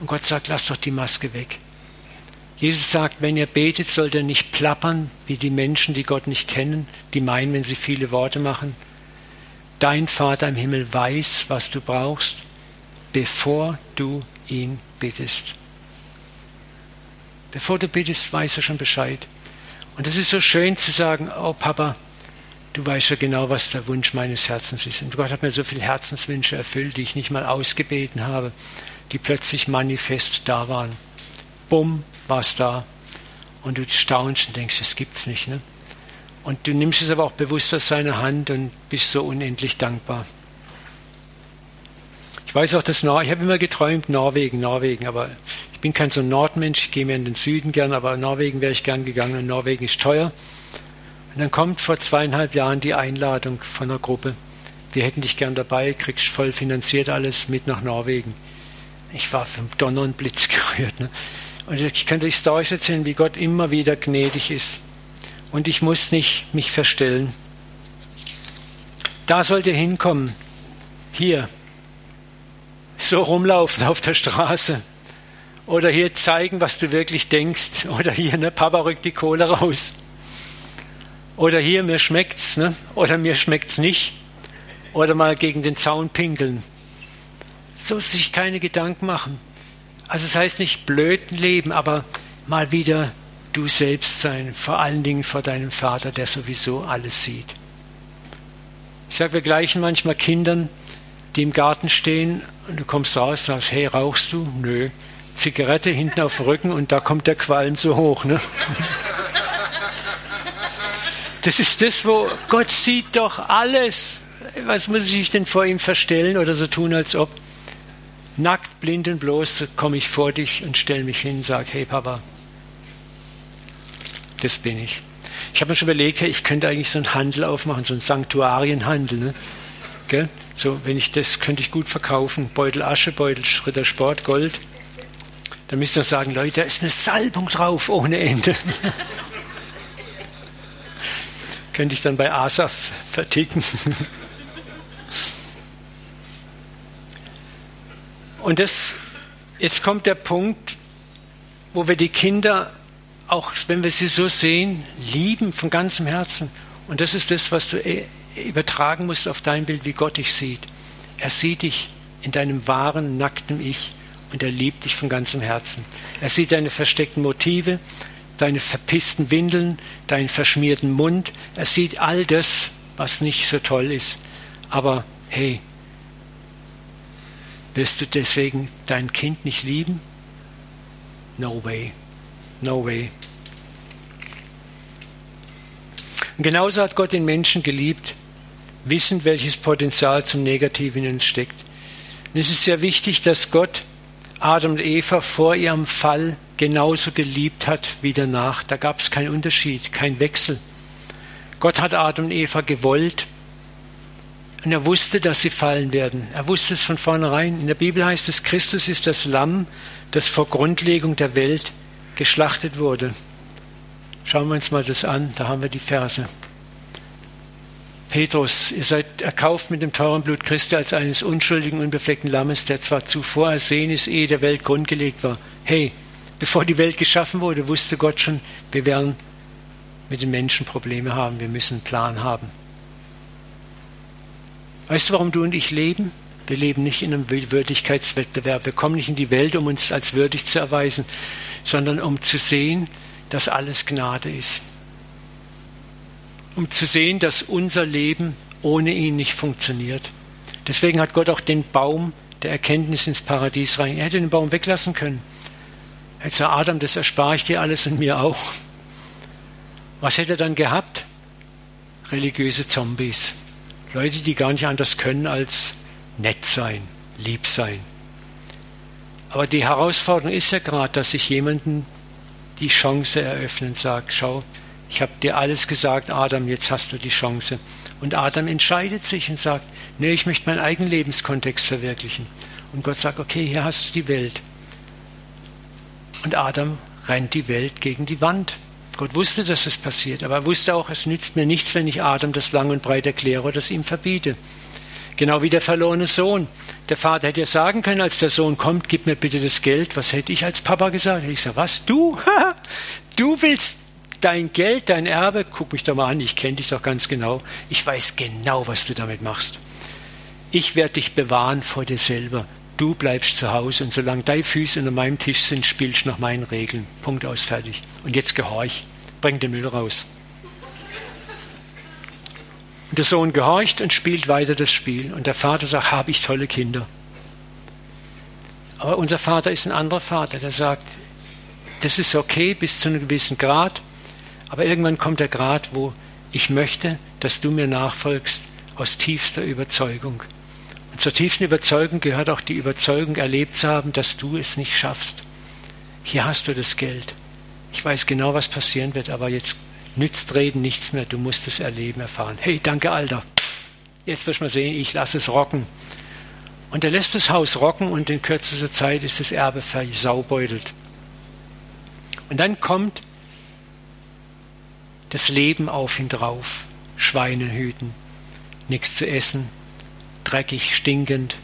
Und Gott sagt, lass doch die Maske weg. Jesus sagt, wenn ihr betet, sollt ihr nicht plappern wie die Menschen, die Gott nicht kennen, die meinen, wenn sie viele Worte machen. Dein Vater im Himmel weiß, was du brauchst, bevor du ihn bittest. Bevor du bittest, weiß er schon Bescheid. Und es ist so schön zu sagen, oh Papa, du weißt ja genau, was der Wunsch meines Herzens ist. Und Gott hat mir so viele Herzenswünsche erfüllt, die ich nicht mal ausgebeten habe, die plötzlich manifest da waren. Bumm, war es da. Und du staunst und denkst, das gibt's nicht. Ne? Und du nimmst es aber auch bewusst aus seiner Hand und bist so unendlich dankbar. Ich weiß auch, dass Nor ich habe immer geträumt, Norwegen, Norwegen, aber bin kein so Nordmensch, ich gehe mir in den Süden gern, aber Norwegen wäre ich gern gegangen und Norwegen ist teuer. Und dann kommt vor zweieinhalb Jahren die Einladung von einer Gruppe. Wir hätten dich gern dabei, kriegst voll finanziert alles mit nach Norwegen. Ich war vom Donner und Blitz [laughs] gerührt. Ne? Und ich könnte euch Storys erzählen, wie Gott immer wieder gnädig ist. Und ich muss nicht mich verstellen. Da sollt ihr hinkommen. Hier. So rumlaufen auf der Straße. Oder hier zeigen, was du wirklich denkst. Oder hier, ne, Papa rückt die Kohle raus. Oder hier, mir schmeckt's, ne? Oder mir schmeckt's nicht. Oder mal gegen den Zaun pinkeln. So sich keine Gedanken machen. Also es das heißt nicht blöden leben, aber mal wieder du selbst sein, vor allen Dingen vor deinem Vater, der sowieso alles sieht. Ich sage, wir gleichen manchmal Kindern, die im Garten stehen und du kommst raus und sagst, hey, rauchst du? Nö. Zigarette hinten auf dem Rücken und da kommt der Qualm so hoch. Ne? [laughs] Das ist das, wo Gott sieht doch alles. Was muss ich denn vor ihm verstellen oder so tun, als ob? Nackt, blind und bloß komme ich vor dich und stelle mich hin und sage, hey Papa, das bin ich. Ich habe mir schon überlegt, ich könnte eigentlich so einen Handel aufmachen, so einen Sanktuarienhandel. Ne? Gell? So, wenn ich das könnte ich gut verkaufen. Beutel Asche, Beutel Schritter Sport, Gold. Dann müsst ihr sagen, Leute, da ist eine Salbung drauf ohne Ende. [laughs] könnte ich dann bei Asaf verticken. [laughs] Und das, jetzt kommt der Punkt, wo wir die Kinder, auch wenn wir sie so sehen, lieben von ganzem Herzen. Und das ist das, was du äh, übertragen musst auf dein Bild, wie Gott dich sieht. Er sieht dich in deinem wahren, nackten Ich und er liebt dich von ganzem Herzen. Er sieht deine versteckten Motive, deine verpissten Windeln, deinen verschmierten Mund. Er sieht all das, was nicht so toll ist. Aber hey, wirst du deswegen dein Kind nicht lieben? No way. No way. Und genauso hat Gott den Menschen geliebt, wissend, welches Potenzial zum Negativen in uns steckt. Und es ist sehr wichtig, dass Gott Adam und Eva vor ihrem Fall genauso geliebt hat wie danach. Da gab es keinen Unterschied, keinen Wechsel. Gott hat Adam und Eva gewollt und er wusste, dass sie fallen werden. Er wusste es von vornherein. In der Bibel heißt es, Christus ist das Lamm, das vor Grundlegung der Welt geschlachtet wurde. Schauen wir uns mal das an, da haben wir die Verse. Petrus, ihr seid erkauft mit dem teuren Blut Christi als eines unschuldigen, unbefleckten Lammes, der zwar zuvor ersehen ist, ehe der Welt grundgelegt war. Hey, bevor die Welt geschaffen wurde, wusste Gott schon, wir werden mit den Menschen Probleme haben, wir müssen einen Plan haben. Weißt du, warum du und ich leben? Wir leben nicht in einem Würdigkeitswettbewerb. Wir kommen nicht in die Welt, um uns als würdig zu erweisen, sondern um zu sehen, dass alles Gnade ist. Um zu sehen, dass unser Leben ohne ihn nicht funktioniert. Deswegen hat Gott auch den Baum der Erkenntnis ins Paradies rein. Er hätte den Baum weglassen können. Er hätte gesagt, Adam, das erspare ich dir alles und mir auch. Was hätte er dann gehabt? Religiöse Zombies. Leute, die gar nicht anders können als nett sein, lieb sein. Aber die Herausforderung ist ja gerade, dass sich jemanden die Chance eröffnet und sagt, schau, ich habe dir alles gesagt, Adam, jetzt hast du die Chance. Und Adam entscheidet sich und sagt, nee, ich möchte meinen eigenen Lebenskontext verwirklichen. Und Gott sagt, okay, hier hast du die Welt. Und Adam rennt die Welt gegen die Wand. Gott wusste, dass das passiert, aber er wusste auch, es nützt mir nichts, wenn ich Adam das lang und breit erkläre oder das ihm verbiete. Genau wie der verlorene Sohn. Der Vater hätte ja sagen können, als der Sohn kommt, gib mir bitte das Geld. Was hätte ich als Papa gesagt? Ich sage, was, du? [laughs] du willst dein Geld, dein Erbe? Guck mich doch mal an, ich kenne dich doch ganz genau. Ich weiß genau, was du damit machst. Ich werde dich bewahren vor dir selber. Du bleibst zu Hause und solange deine Füße unter meinem Tisch sind, spielst du nach meinen Regeln. Punkt aus, fertig. Und jetzt gehorch. Bring den Müll raus. Und der Sohn gehorcht und spielt weiter das Spiel. Und der Vater sagt, habe ich tolle Kinder. Aber unser Vater ist ein anderer Vater, der sagt, das ist okay bis zu einem gewissen Grad, aber irgendwann kommt der Grad, wo ich möchte, dass du mir nachfolgst aus tiefster Überzeugung. Und zur tiefsten Überzeugung gehört auch die Überzeugung, erlebt zu haben, dass du es nicht schaffst. Hier hast du das Geld. Ich weiß genau, was passieren wird, aber jetzt nützt Reden nichts mehr. Du musst es erleben, erfahren. Hey, danke, Alter. Jetzt wirst du mal sehen, ich lasse es rocken. Und er lässt das Haus rocken und in kürzester Zeit ist das Erbe versaubeutelt. Und dann kommt das Leben auf ihn drauf. Schweine hüten, nichts zu essen, dreckig, stinkend.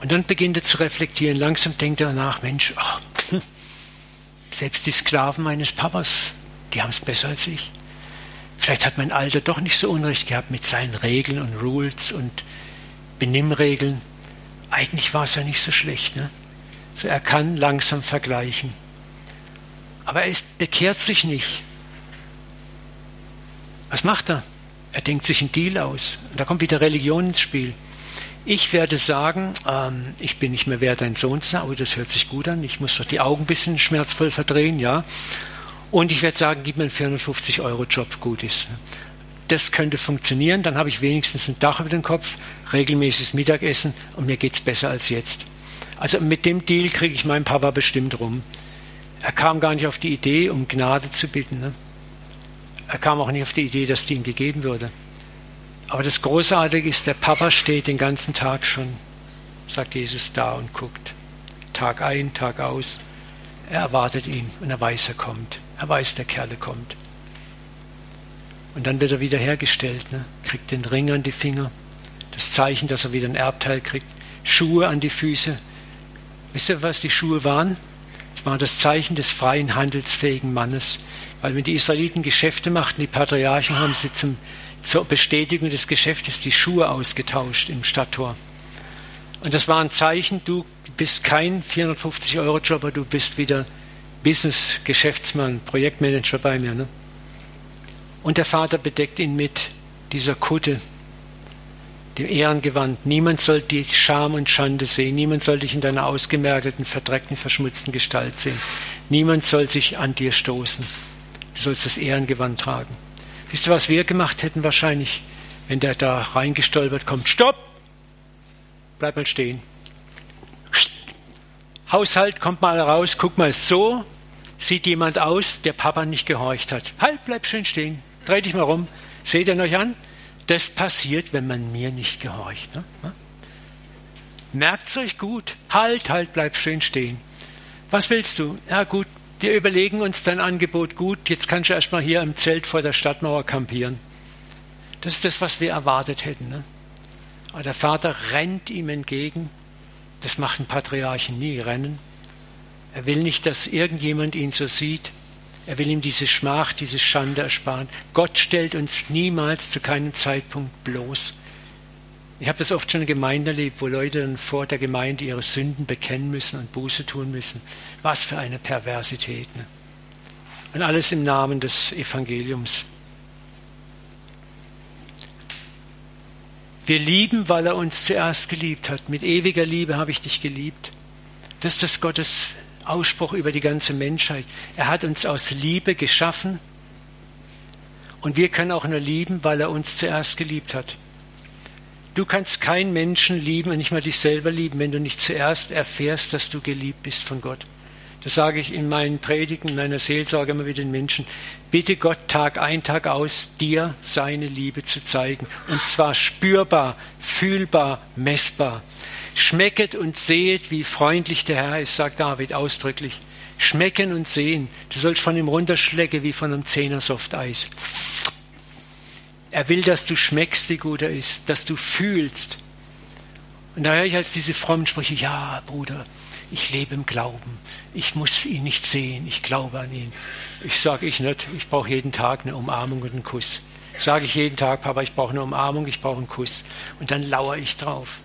Und dann beginnt er zu reflektieren. Langsam denkt er nach, Mensch, oh, [laughs] selbst die Sklaven meines Papas, die haben es besser als ich. Vielleicht hat mein Alter doch nicht so Unrecht gehabt mit seinen Regeln und Rules und Benimmregeln. Eigentlich war es ja nicht so schlecht. Ne? So er kann langsam vergleichen. Aber er bekehrt sich nicht. Was macht er? Er denkt sich einen Deal aus. Da kommt wieder Religion ins Spiel. Ich werde sagen, ähm, ich bin nicht mehr wert, dein Sohn zu sein, aber das hört sich gut an. Ich muss doch die Augen ein bisschen schmerzvoll verdrehen, ja. Und ich werde sagen, gib mir einen 450-Euro-Job, gut ist. Das könnte funktionieren, dann habe ich wenigstens ein Dach über den Kopf, regelmäßiges Mittagessen und mir geht es besser als jetzt. Also mit dem Deal kriege ich meinen Papa bestimmt rum. Er kam gar nicht auf die Idee, um Gnade zu bitten. Ne? Er kam auch nicht auf die Idee, dass die ihm gegeben würde. Aber das Großartige ist, der Papa steht den ganzen Tag schon, sagt Jesus, da und guckt. Tag ein, Tag aus. Er erwartet ihn und er weiß, er kommt. Er weiß, der Kerle kommt. Und dann wird er wieder hergestellt, ne? kriegt den Ring an die Finger, das Zeichen, dass er wieder ein Erbteil kriegt, Schuhe an die Füße. Wisst ihr, was die Schuhe waren? War das Zeichen des freien, handelsfähigen Mannes. Weil wenn die Israeliten Geschäfte machten, die Patriarchen haben sie zum, zur Bestätigung des Geschäftes die Schuhe ausgetauscht im Stadttor. Und das war ein Zeichen, du bist kein 450-Euro-Jobber, du bist wieder Business, Geschäftsmann, Projektmanager bei mir. Ne? Und der Vater bedeckt ihn mit dieser Kutte, dem Ehrengewand. Niemand soll die Scham und Schande sehen. Niemand soll dich in deiner ausgemergelten, verdreckten, verschmutzten Gestalt sehen. Niemand soll sich an dir stoßen. Du sollst das Ehrengewand tragen. Wisst ihr, was wir gemacht hätten wahrscheinlich, wenn der da reingestolpert kommt? Stopp! Bleib mal stehen. Haushalt, kommt mal raus, guck mal so, sieht jemand aus, der Papa nicht gehorcht hat. Halt, bleib schön stehen. Dreh dich mal rum. Seht ihr euch an? Das passiert, wenn man mir nicht gehorcht. Ne? Merkt's euch gut. Halt, halt, bleib schön stehen. Was willst du? Ja gut, wir überlegen uns dein Angebot gut. Jetzt kannst du erstmal hier im Zelt vor der Stadtmauer kampieren. Das ist das, was wir erwartet hätten. Ne? Aber der Vater rennt ihm entgegen. Das machen Patriarchen nie, rennen. Er will nicht, dass irgendjemand ihn so sieht. Er will ihm diese Schmach, diese Schande ersparen. Gott stellt uns niemals zu keinem Zeitpunkt bloß. Ich habe das oft schon in Gemeinden erlebt, wo Leute dann vor der Gemeinde ihre Sünden bekennen müssen und Buße tun müssen. Was für eine Perversität. Ne? Und alles im Namen des Evangeliums. Wir lieben, weil er uns zuerst geliebt hat. Mit ewiger Liebe habe ich dich geliebt. Das ist das Gottes Ausspruch über die ganze Menschheit. Er hat uns aus Liebe geschaffen und wir können auch nur lieben, weil er uns zuerst geliebt hat. Du kannst keinen Menschen lieben und nicht mal dich selber lieben, wenn du nicht zuerst erfährst, dass du geliebt bist von Gott. Das sage ich in meinen Predigen, in meiner Seelsorge immer wieder den Menschen. Bitte Gott Tag ein, Tag aus, dir seine Liebe zu zeigen. Und zwar spürbar, fühlbar, messbar. Schmecket und sehet, wie freundlich der Herr ist, sagt David ausdrücklich. Schmecken und sehen. Du sollst von ihm runterschlecken wie von einem Zehner Softeis. Er will, dass du schmeckst, wie gut er ist, dass du fühlst. Und da höre ich als diese frommen Sprüche, ja, Bruder, ich lebe im Glauben. Ich muss ihn nicht sehen, ich glaube an ihn. Ich sage ich nicht, ich brauche jeden Tag eine Umarmung und einen Kuss. Sage ich jeden Tag, Papa, ich brauche eine Umarmung, ich brauche einen Kuss. Und dann lauere ich drauf.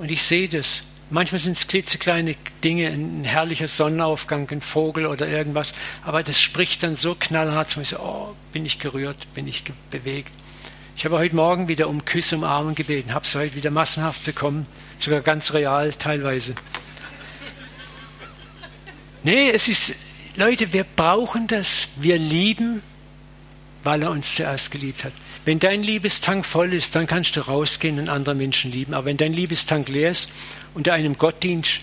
Und ich sehe das. Manchmal sind es klitzekleine Dinge, ein herrlicher Sonnenaufgang, ein Vogel oder irgendwas. Aber das spricht dann so knallhart zu mir, so, oh, bin ich gerührt, bin ich bewegt. Ich habe heute Morgen wieder um Küsse, um Armen gebeten, habe es heute wieder massenhaft bekommen, sogar ganz real teilweise. Nee, es ist, Leute, wir brauchen das. Wir lieben, weil er uns zuerst geliebt hat. Wenn dein Liebestank voll ist, dann kannst du rausgehen und andere Menschen lieben. Aber wenn dein Liebestank leer ist und du einem Gott dienst,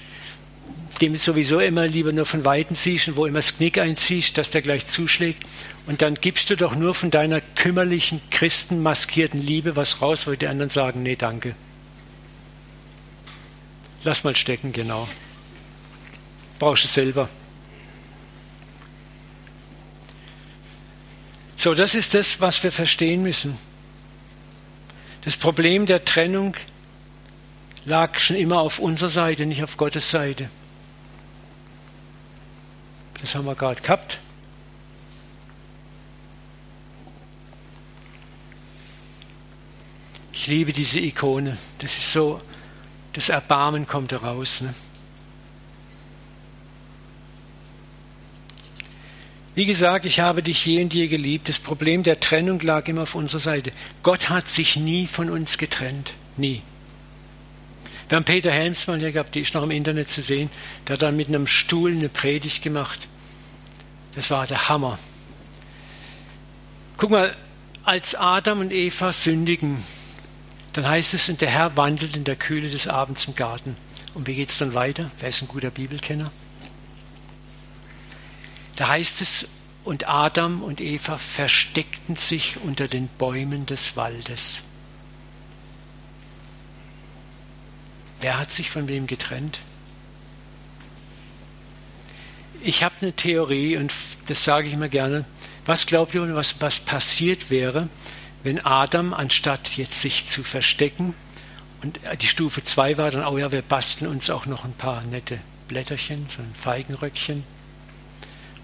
dem du sowieso immer lieber nur von Weitem siehst und wo immer das Knick einziehst, dass der gleich zuschlägt, und dann gibst du doch nur von deiner kümmerlichen, christenmaskierten Liebe was raus, wo die anderen sagen, nee, danke. Lass mal stecken, genau. Brauchst du selber. So, das ist das, was wir verstehen müssen. Das Problem der Trennung lag schon immer auf unserer Seite, nicht auf Gottes Seite. Das haben wir gerade gehabt. Ich liebe diese Ikone. Das ist so, das Erbarmen kommt heraus. Ne? Wie gesagt, ich habe dich je und je geliebt. Das Problem der Trennung lag immer auf unserer Seite. Gott hat sich nie von uns getrennt. Nie. Wir haben Peter Helmsmann hier gehabt, die ist noch im Internet zu sehen. Der hat dann mit einem Stuhl eine Predigt gemacht. Das war der Hammer. Guck mal, als Adam und Eva sündigen, dann heißt es, und der Herr wandelt in der Kühle des Abends im Garten. Und wie geht es dann weiter? Wer ist ein guter Bibelkenner? Da heißt es, und Adam und Eva versteckten sich unter den Bäumen des Waldes. Wer hat sich von wem getrennt? Ich habe eine Theorie und das sage ich immer gerne. Was glaubt ihr, was, was passiert wäre, wenn Adam, anstatt jetzt sich zu verstecken, und die Stufe 2 war dann, oh ja, wir basteln uns auch noch ein paar nette Blätterchen, so ein Feigenröckchen.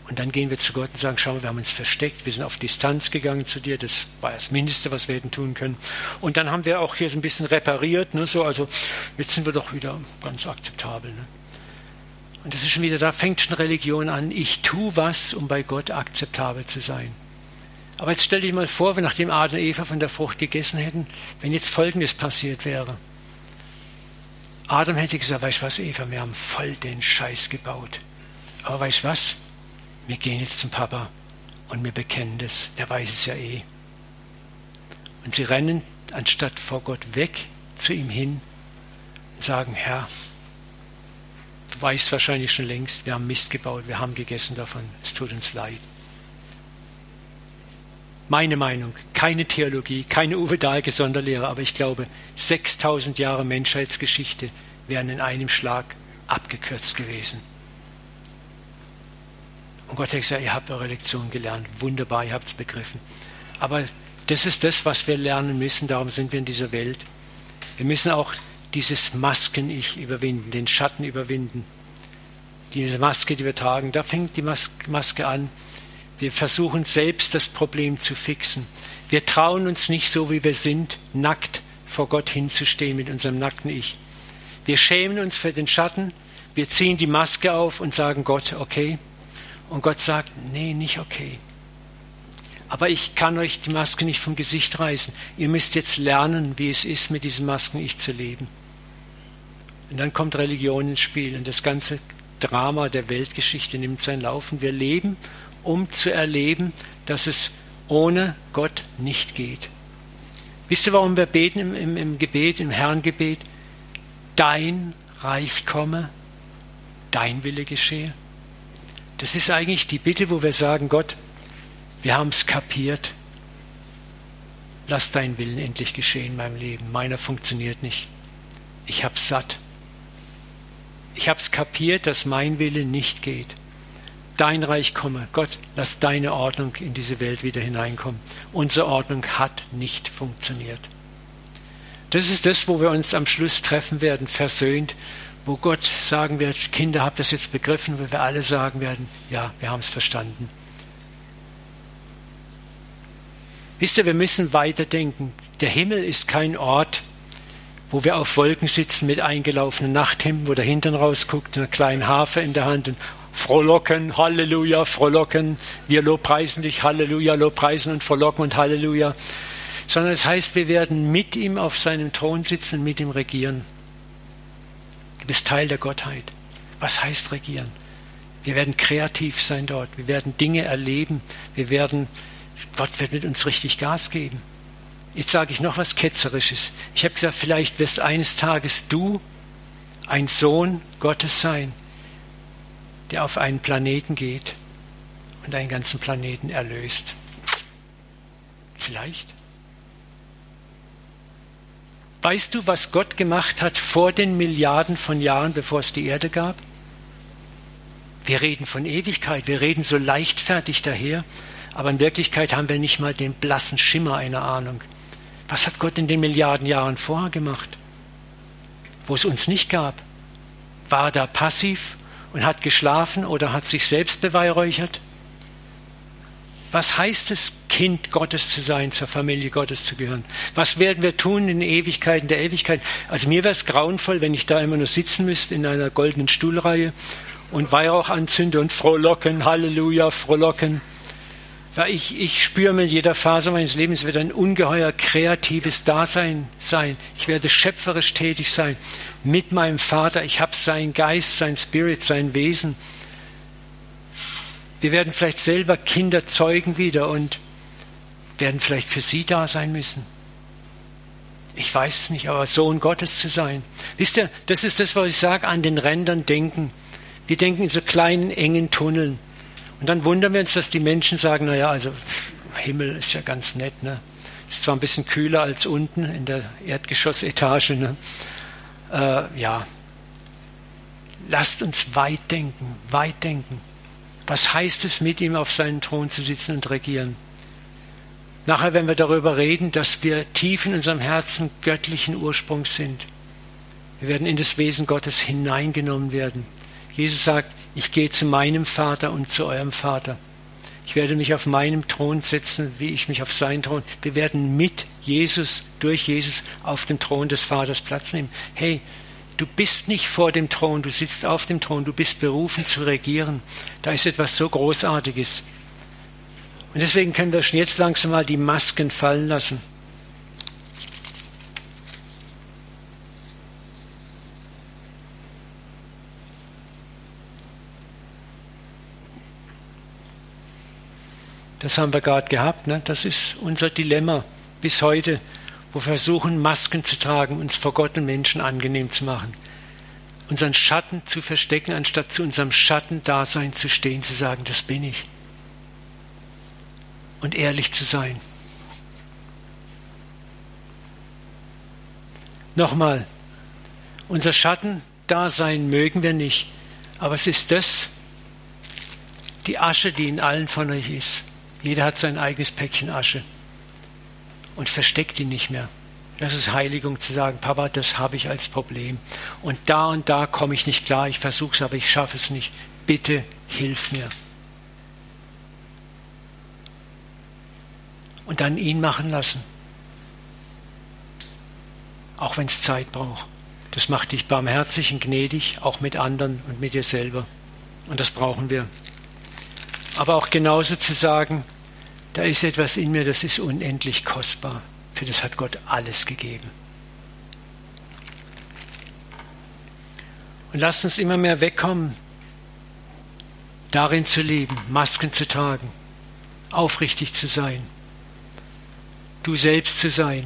Und dann gehen wir zu Gott und sagen, schau wir haben uns versteckt, wir sind auf Distanz gegangen zu dir, das war das Mindeste, was wir hätten tun können. Und dann haben wir auch hier so ein bisschen repariert, ne, so, also jetzt sind wir doch wieder ganz akzeptabel. Ne. Und das ist schon wieder, da fängt schon Religion an, ich tue was, um bei Gott akzeptabel zu sein. Aber jetzt stell dich mal vor, wenn nachdem Adam und Eva von der Frucht gegessen hätten, wenn jetzt Folgendes passiert wäre. Adam hätte gesagt, weißt du was, Eva, wir haben voll den Scheiß gebaut. Aber weißt du was? Wir gehen jetzt zum Papa und wir bekennen das. Der weiß es ja eh. Und sie rennen anstatt vor Gott weg zu ihm hin und sagen, Herr, du weißt wahrscheinlich schon längst, wir haben Mist gebaut, wir haben gegessen davon, es tut uns leid. Meine Meinung, keine Theologie, keine Uwe Dahlke Sonderlehre, aber ich glaube, 6000 Jahre Menschheitsgeschichte wären in einem Schlag abgekürzt gewesen. Und Gott hat gesagt, ihr habt eure Lektion gelernt, wunderbar, ihr habt es begriffen. Aber das ist das, was wir lernen müssen, darum sind wir in dieser Welt. Wir müssen auch dieses Masken-Ich überwinden, den Schatten überwinden. Diese Maske, die wir tragen, da fängt die Maske an, wir versuchen selbst das Problem zu fixen. Wir trauen uns nicht so, wie wir sind, nackt vor Gott hinzustehen mit unserem nackten Ich. Wir schämen uns für den Schatten, wir ziehen die Maske auf und sagen Gott, okay. Und Gott sagt, nee, nicht okay. Aber ich kann euch die Maske nicht vom Gesicht reißen. Ihr müsst jetzt lernen, wie es ist, mit diesen Masken Ich zu leben. Und dann kommt Religion ins Spiel und das ganze Drama der Weltgeschichte nimmt seinen Lauf. Und wir leben um zu erleben, dass es ohne Gott nicht geht. Wisst ihr, warum wir beten im, im, im Gebet, im Herrngebet? Dein Reich komme, dein Wille geschehe. Das ist eigentlich die Bitte, wo wir sagen, Gott, wir haben es kapiert. Lass deinen Willen endlich geschehen in meinem Leben. Meiner funktioniert nicht. Ich hab's satt. Ich hab's kapiert, dass mein Wille nicht geht dein Reich komme. Gott, lass deine Ordnung in diese Welt wieder hineinkommen. Unsere Ordnung hat nicht funktioniert. Das ist das, wo wir uns am Schluss treffen werden, versöhnt, wo Gott sagen wird, Kinder, habt das jetzt begriffen, wo wir alle sagen werden, ja, wir haben es verstanden. Wisst ihr, wir müssen weiterdenken. Der Himmel ist kein Ort, wo wir auf Wolken sitzen mit eingelaufenen Nachthemden, wo der Hintern rausguckt, einer kleinen Harfe in der Hand und frohlocken, Halleluja, frohlocken, wir lobpreisen dich, Halleluja, lobpreisen und frohlocken und Halleluja, sondern es heißt, wir werden mit ihm auf seinem Thron sitzen mit ihm regieren. Du bist Teil der Gottheit. Was heißt regieren? Wir werden kreativ sein dort, wir werden Dinge erleben, wir werden, Gott wird mit uns richtig Gas geben. Jetzt sage ich noch was Ketzerisches. Ich habe gesagt, vielleicht wirst eines Tages du ein Sohn Gottes sein der auf einen Planeten geht und einen ganzen Planeten erlöst. Vielleicht. Weißt du, was Gott gemacht hat vor den Milliarden von Jahren, bevor es die Erde gab? Wir reden von Ewigkeit, wir reden so leichtfertig daher, aber in Wirklichkeit haben wir nicht mal den blassen Schimmer einer Ahnung. Was hat Gott in den Milliarden Jahren vorher gemacht, wo es uns nicht gab? War da passiv und hat geschlafen oder hat sich selbst beweihräuchert? Was heißt es, Kind Gottes zu sein, zur Familie Gottes zu gehören? Was werden wir tun in Ewigkeiten der Ewigkeit? Also mir wäre es grauenvoll, wenn ich da immer nur sitzen müsste in einer goldenen Stuhlreihe und Weihrauch anzünde und frohlocken, Halleluja, frohlocken. Weil ich, ich spüre mit jeder Phase meines Lebens wird ein ungeheuer kreatives Dasein sein. Ich werde schöpferisch tätig sein mit meinem Vater. Ich habe seinen Geist, sein Spirit, sein Wesen. Wir werden vielleicht selber Kinder zeugen wieder und werden vielleicht für sie da sein müssen. Ich weiß es nicht, aber Sohn Gottes zu sein. Wisst ihr, das ist das, was ich sage, an den Rändern denken. Wir denken in so kleinen, engen Tunneln. Und dann wundern wir uns, dass die Menschen sagen, naja, also Himmel ist ja ganz nett. Ne? Ist zwar ein bisschen kühler als unten in der Erdgeschossetage. Ne? Äh, ja, lasst uns weit denken, weit denken. Was heißt es, mit ihm auf seinen Thron zu sitzen und regieren? Nachher, wenn wir darüber reden, dass wir tief in unserem Herzen göttlichen Ursprungs sind. Wir werden in das Wesen Gottes hineingenommen werden. Jesus sagt, ich gehe zu meinem Vater und zu eurem Vater. Ich werde mich auf meinem Thron setzen, wie ich mich auf seinen Thron. Wir werden mit Jesus, durch Jesus auf dem Thron des Vaters Platz nehmen. Hey, du bist nicht vor dem Thron, du sitzt auf dem Thron, du bist berufen zu regieren. Da ist etwas so Großartiges. Und deswegen können wir schon jetzt langsam mal die Masken fallen lassen. Das haben wir gerade gehabt. Ne? Das ist unser Dilemma bis heute, wo wir versuchen, Masken zu tragen, uns vor Gott und Menschen angenehm zu machen. Unseren Schatten zu verstecken, anstatt zu unserem Schattendasein zu stehen, zu sagen, das bin ich und ehrlich zu sein. Nochmal, unser Schattendasein mögen wir nicht, aber es ist das, die Asche, die in allen von euch ist. Jeder hat sein eigenes Päckchen Asche und versteckt ihn nicht mehr. Das ist Heiligung zu sagen, Papa, das habe ich als Problem. Und da und da komme ich nicht klar, ich versuche es, aber ich schaffe es nicht. Bitte hilf mir. Und dann ihn machen lassen. Auch wenn es Zeit braucht. Das macht dich barmherzig und gnädig, auch mit anderen und mit dir selber. Und das brauchen wir. Aber auch genauso zu sagen, da ist etwas in mir, das ist unendlich kostbar. Für das hat Gott alles gegeben. Und lasst uns immer mehr wegkommen, darin zu leben, Masken zu tragen, aufrichtig zu sein, du selbst zu sein.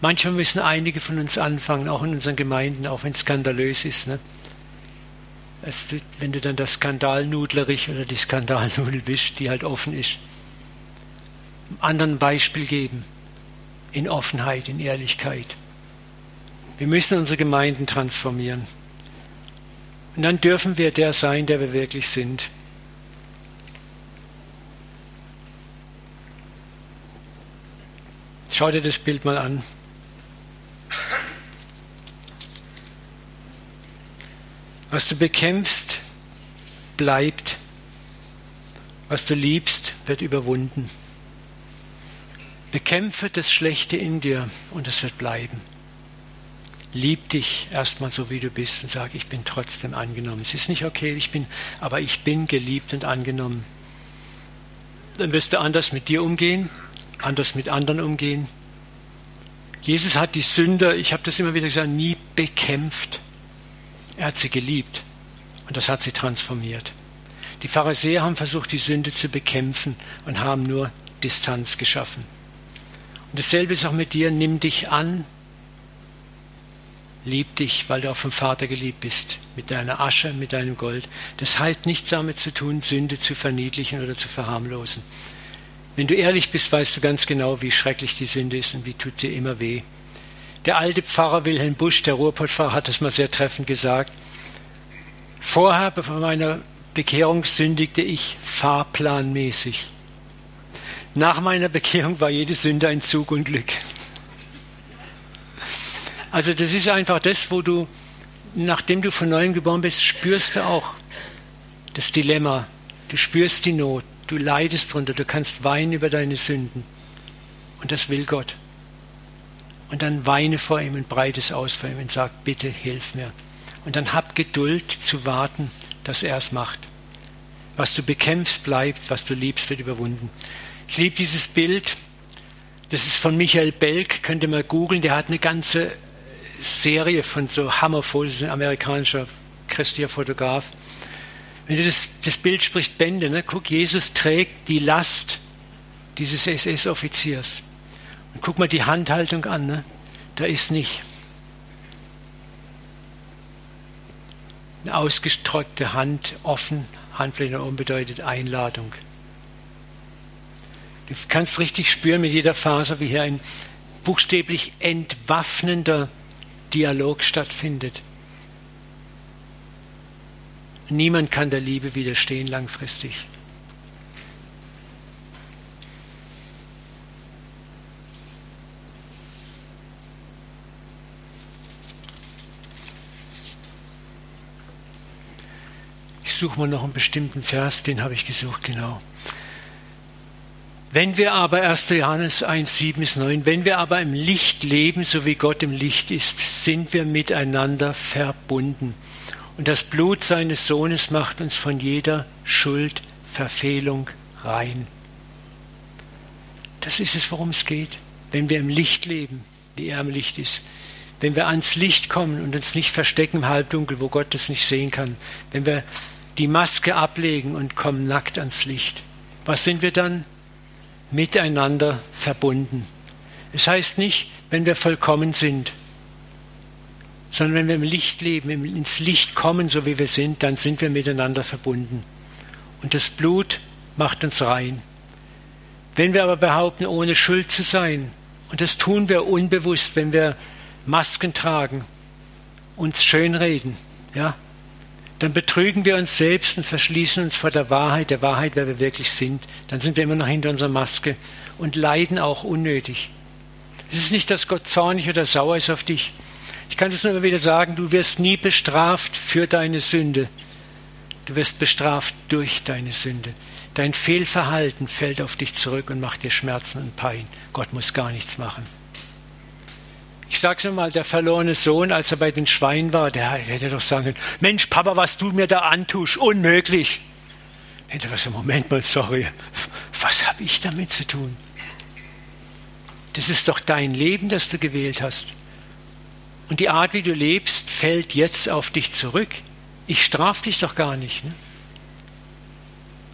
Manchmal müssen einige von uns anfangen, auch in unseren Gemeinden, auch wenn es skandalös ist. Ne? Es, wenn du dann das Skandalnudlerich oder die Skandalnudel bist, die halt offen ist, anderen Beispiel geben. In Offenheit, in Ehrlichkeit. Wir müssen unsere Gemeinden transformieren. Und dann dürfen wir der sein, der wir wirklich sind. Schau dir das Bild mal an. Was du bekämpfst, bleibt. Was du liebst, wird überwunden. Bekämpfe das Schlechte in dir und es wird bleiben. Lieb dich erstmal so, wie du bist und sag, ich bin trotzdem angenommen. Es ist nicht okay, ich bin, aber ich bin geliebt und angenommen. Dann wirst du anders mit dir umgehen, anders mit anderen umgehen. Jesus hat die Sünder, ich habe das immer wieder gesagt, nie bekämpft. Er hat sie geliebt und das hat sie transformiert. Die Pharisäer haben versucht, die Sünde zu bekämpfen und haben nur Distanz geschaffen. Und dasselbe ist auch mit dir, nimm dich an, lieb dich, weil du auch vom Vater geliebt bist, mit deiner Asche, mit deinem Gold. Das hat nichts damit zu tun, Sünde zu verniedlichen oder zu verharmlosen. Wenn du ehrlich bist, weißt du ganz genau, wie schrecklich die Sünde ist und wie tut sie immer weh. Der alte Pfarrer Wilhelm Busch, der Ruhrpottpfarrer, hat es mal sehr treffend gesagt. Vorher, vor meiner Bekehrung, sündigte ich fahrplanmäßig. Nach meiner Bekehrung war jede Sünde ein Zug und Glück. Also das ist einfach das, wo du, nachdem du von neuem geboren bist, spürst du auch das Dilemma. Du spürst die Not. Du leidest drunter, du kannst weinen über deine Sünden. Und das will Gott. Und dann weine vor ihm und breite es aus vor ihm und sag, bitte hilf mir. Und dann hab Geduld zu warten, dass er es macht. Was du bekämpfst, bleibt, was du liebst, wird überwunden. Ich liebe dieses Bild. Das ist von Michael Belk, könnt ihr mal googeln. Der hat eine ganze Serie von so Hammerfotos, ein amerikanischer christlicher Fotograf. Wenn du das, das Bild spricht Bände, ne? guck, Jesus trägt die Last dieses SS-Offiziers. Und guck mal die Handhaltung an, ne? da ist nicht eine ausgestreckte Hand offen, Handfläche oben bedeutet Einladung. Du kannst richtig spüren mit jeder Faser, wie hier ein buchstäblich entwaffnender Dialog stattfindet. Niemand kann der Liebe widerstehen langfristig. Ich suche mal noch einen bestimmten Vers, den habe ich gesucht, genau. Wenn wir aber, 1. Johannes 1, 7 bis 9, wenn wir aber im Licht leben, so wie Gott im Licht ist, sind wir miteinander verbunden. Und das Blut seines Sohnes macht uns von jeder Schuld, Verfehlung rein. Das ist es, worum es geht. Wenn wir im Licht leben, wie er im Licht ist. Wenn wir ans Licht kommen und uns nicht verstecken im Halbdunkel, wo Gott das nicht sehen kann. Wenn wir die Maske ablegen und kommen nackt ans Licht. Was sind wir dann? miteinander verbunden. Es heißt nicht, wenn wir vollkommen sind, sondern wenn wir im Licht leben, ins Licht kommen, so wie wir sind, dann sind wir miteinander verbunden. Und das Blut macht uns rein. Wenn wir aber behaupten, ohne Schuld zu sein, und das tun wir unbewusst, wenn wir Masken tragen, uns schönreden, ja, dann betrügen wir uns selbst und verschließen uns vor der Wahrheit, der Wahrheit, wer wir wirklich sind. Dann sind wir immer noch hinter unserer Maske und leiden auch unnötig. Es ist nicht, dass Gott zornig oder sauer ist auf dich. Ich kann das nur immer wieder sagen, du wirst nie bestraft für deine Sünde. Du wirst bestraft durch deine Sünde. Dein Fehlverhalten fällt auf dich zurück und macht dir Schmerzen und Pein. Gott muss gar nichts machen. Ich sag's mal, der verlorene Sohn, als er bei den Schweinen war, der hätte doch sagen können, Mensch, Papa, was du mir da antust, unmöglich. Hätte was, Moment mal, sorry, was habe ich damit zu tun? Das ist doch dein Leben, das du gewählt hast. Und die Art, wie du lebst, fällt jetzt auf dich zurück. Ich strafe dich doch gar nicht. Ne?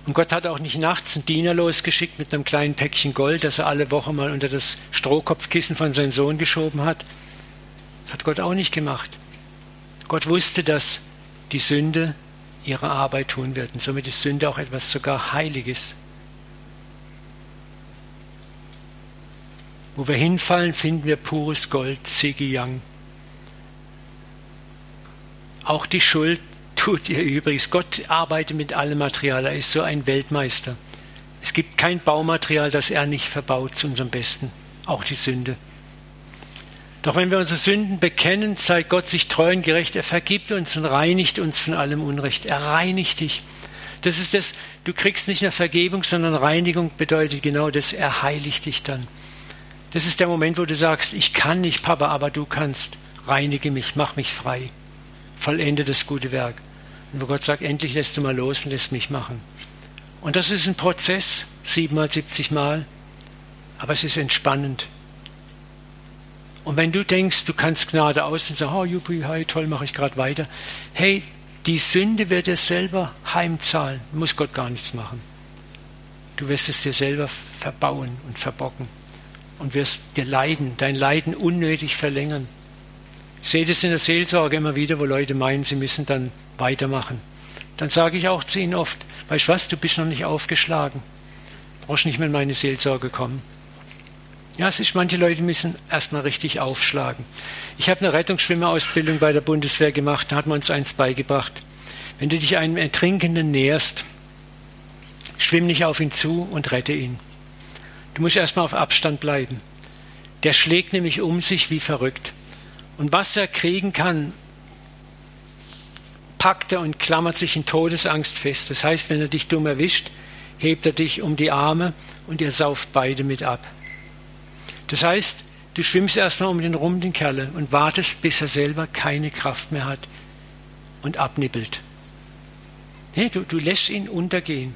Und Gott hat auch nicht nachts einen Diener losgeschickt mit einem kleinen Päckchen Gold, das er alle Woche mal unter das Strohkopfkissen von seinem Sohn geschoben hat. Das hat Gott auch nicht gemacht. Gott wusste, dass die Sünde ihre Arbeit tun wird. Und somit ist Sünde auch etwas sogar Heiliges. Wo wir hinfallen, finden wir pures Gold, Ziggy Young. Auch die Schuld tut ihr übrigens. Gott arbeitet mit allem Material. Er ist so ein Weltmeister. Es gibt kein Baumaterial, das er nicht verbaut zu unserem Besten. Auch die Sünde. Doch wenn wir unsere Sünden bekennen, zeigt Gott sich treu und gerecht. Er vergibt uns und reinigt uns von allem Unrecht. Er reinigt dich. Das ist das, du kriegst nicht eine Vergebung, sondern Reinigung bedeutet genau das, er heiligt dich dann. Das ist der Moment, wo du sagst, ich kann nicht, Papa, aber du kannst. Reinige mich, mach mich frei. Vollende das gute Werk. Und wo Gott sagt, endlich lässt du mal los und lässt mich machen. Und das ist ein Prozess, siebenmal, siebzig Mal, aber es ist entspannend. Und wenn du denkst, du kannst Gnade aus und sagst, oh, juppie, hi, toll, mache ich gerade weiter. Hey, die Sünde wird dir selber heimzahlen. Muss Gott gar nichts machen. Du wirst es dir selber verbauen und verbocken und wirst dir leiden, dein Leiden unnötig verlängern. Ich sehe das in der Seelsorge immer wieder, wo Leute meinen, sie müssen dann weitermachen. Dann sage ich auch zu ihnen oft, weißt du was, du bist noch nicht aufgeschlagen. Brauchst nicht mehr in meine Seelsorge kommen. Ja, es ist, manche Leute müssen erstmal richtig aufschlagen. Ich habe eine Rettungsschwimmerausbildung bei der Bundeswehr gemacht, da hat man uns eins beigebracht. Wenn du dich einem Ertrinkenden näherst, schwimm nicht auf ihn zu und rette ihn. Du musst erstmal auf Abstand bleiben. Der schlägt nämlich um sich wie verrückt. Und was er kriegen kann, packt er und klammert sich in Todesangst fest. Das heißt, wenn er dich dumm erwischt, hebt er dich um die Arme und ihr sauft beide mit ab. Das heißt, du schwimmst erstmal um den rum, den Kerle, und wartest, bis er selber keine Kraft mehr hat, und abnippelt. Nee, du, du lässt ihn untergehen.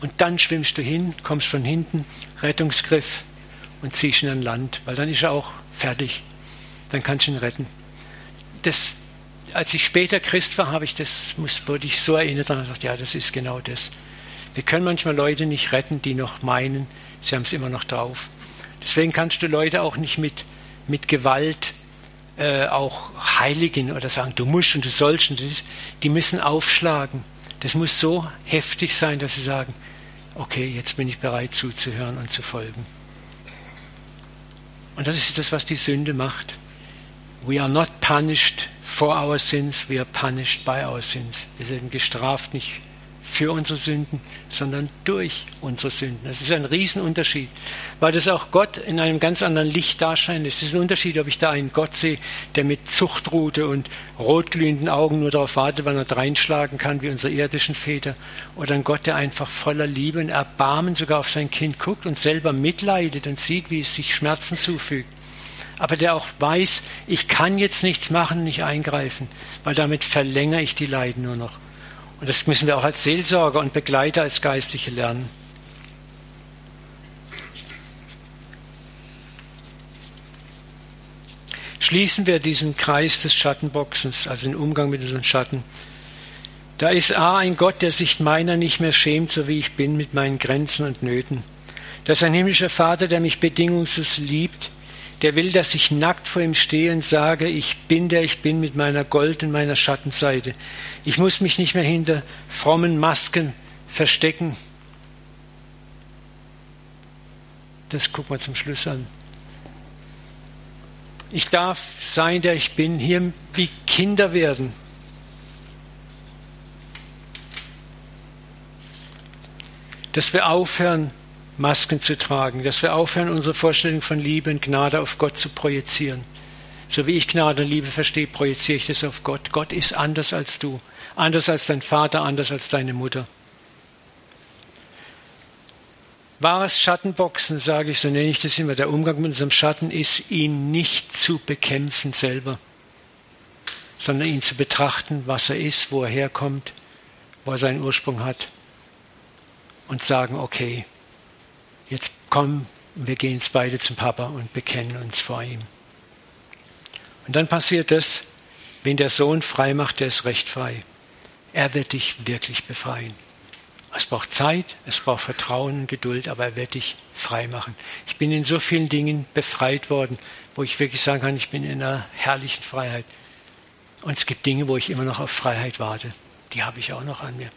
Und dann schwimmst du hin, kommst von hinten, Rettungsgriff und ziehst ihn an Land, weil dann ist er auch fertig. Dann kannst du ihn retten. Das, als ich später Christ war, habe ich das, muss, wurde ich so erinnert und dachte, ja, das ist genau das. Wir können manchmal Leute nicht retten, die noch meinen, sie haben es immer noch drauf. Deswegen kannst du Leute auch nicht mit, mit Gewalt äh, auch heiligen oder sagen, du musst und du sollst. Und das, die müssen aufschlagen. Das muss so heftig sein, dass sie sagen, okay, jetzt bin ich bereit zuzuhören und zu folgen. Und das ist das, was die Sünde macht. We are not punished for our sins, we are punished by our sins. Wir werden gestraft nicht für unsere Sünden, sondern durch unsere Sünden. Das ist ein Riesenunterschied, weil das auch Gott in einem ganz anderen Licht darscheint. Es ist ein Unterschied, ob ich da einen Gott sehe, der mit Zuchtrute und rotglühenden Augen nur darauf wartet, wann er reinschlagen kann, wie unsere irdischen Väter, oder ein Gott, der einfach voller Liebe und Erbarmen sogar auf sein Kind guckt und selber mitleidet und sieht, wie es sich Schmerzen zufügt aber der auch weiß, ich kann jetzt nichts machen, nicht eingreifen, weil damit verlängere ich die Leiden nur noch. Und das müssen wir auch als Seelsorger und Begleiter, als Geistliche lernen. Schließen wir diesen Kreis des Schattenboxens, also den Umgang mit unseren Schatten. Da ist A ein Gott, der sich meiner nicht mehr schämt, so wie ich bin, mit meinen Grenzen und Nöten. Da ist ein himmlischer Vater, der mich bedingungslos liebt, der will, dass ich nackt vor ihm stehe und sage, ich bin der ich bin mit meiner Gold- und meiner Schattenseite. Ich muss mich nicht mehr hinter frommen Masken verstecken. Das gucken wir zum Schluss an. Ich darf sein, der ich bin, hier wie Kinder werden. Dass wir aufhören, Masken zu tragen, dass wir aufhören, unsere Vorstellung von Liebe und Gnade auf Gott zu projizieren. So wie ich Gnade und Liebe verstehe, projiziere ich das auf Gott. Gott ist anders als du, anders als dein Vater, anders als deine Mutter. Wahres Schattenboxen, sage ich, so nenne ich das immer, der Umgang mit unserem Schatten ist, ihn nicht zu bekämpfen selber, sondern ihn zu betrachten, was er ist, wo er herkommt, wo er seinen Ursprung hat und sagen, okay, jetzt komm, wir gehen jetzt beide zum Papa und bekennen uns vor ihm. Und dann passiert das, wenn der Sohn frei macht, der ist recht frei. Er wird dich wirklich befreien. Es braucht Zeit, es braucht Vertrauen und Geduld, aber er wird dich frei machen. Ich bin in so vielen Dingen befreit worden, wo ich wirklich sagen kann, ich bin in einer herrlichen Freiheit. Und es gibt Dinge, wo ich immer noch auf Freiheit warte. Die habe ich auch noch an mir.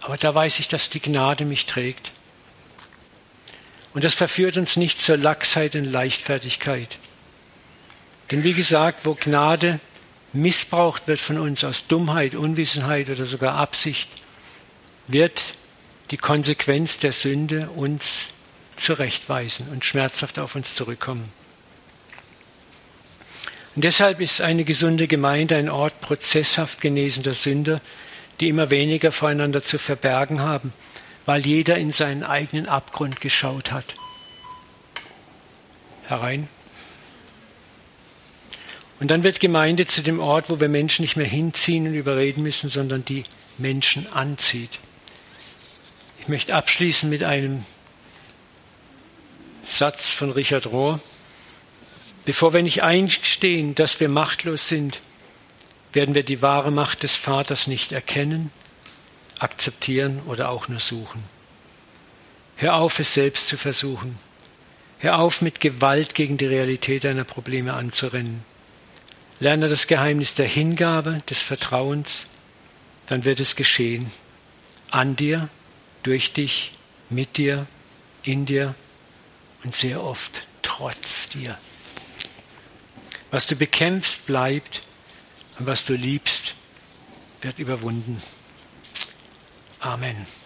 Aber da weiß ich, dass die Gnade mich trägt. Und das verführt uns nicht zur Lachsheit und Leichtfertigkeit. Denn wie gesagt, wo Gnade missbraucht wird von uns aus Dummheit, Unwissenheit oder sogar Absicht, wird die Konsequenz der Sünde uns zurechtweisen und schmerzhaft auf uns zurückkommen. Und deshalb ist eine gesunde Gemeinde ein Ort prozesshaft genesender Sünder, die immer weniger voreinander zu verbergen haben weil jeder in seinen eigenen Abgrund geschaut hat. Herein. Und dann wird Gemeinde zu dem Ort, wo wir Menschen nicht mehr hinziehen und überreden müssen, sondern die Menschen anzieht. Ich möchte abschließen mit einem Satz von Richard Rohr. Bevor wir nicht eingestehen, dass wir machtlos sind, werden wir die wahre Macht des Vaters nicht erkennen akzeptieren oder auch nur suchen. Hör auf, es selbst zu versuchen. Hör auf, mit Gewalt gegen die Realität deiner Probleme anzurennen. Lerne das Geheimnis der Hingabe, des Vertrauens, dann wird es geschehen. An dir, durch dich, mit dir, in dir und sehr oft trotz dir. Was du bekämpfst, bleibt und was du liebst, wird überwunden. Amen.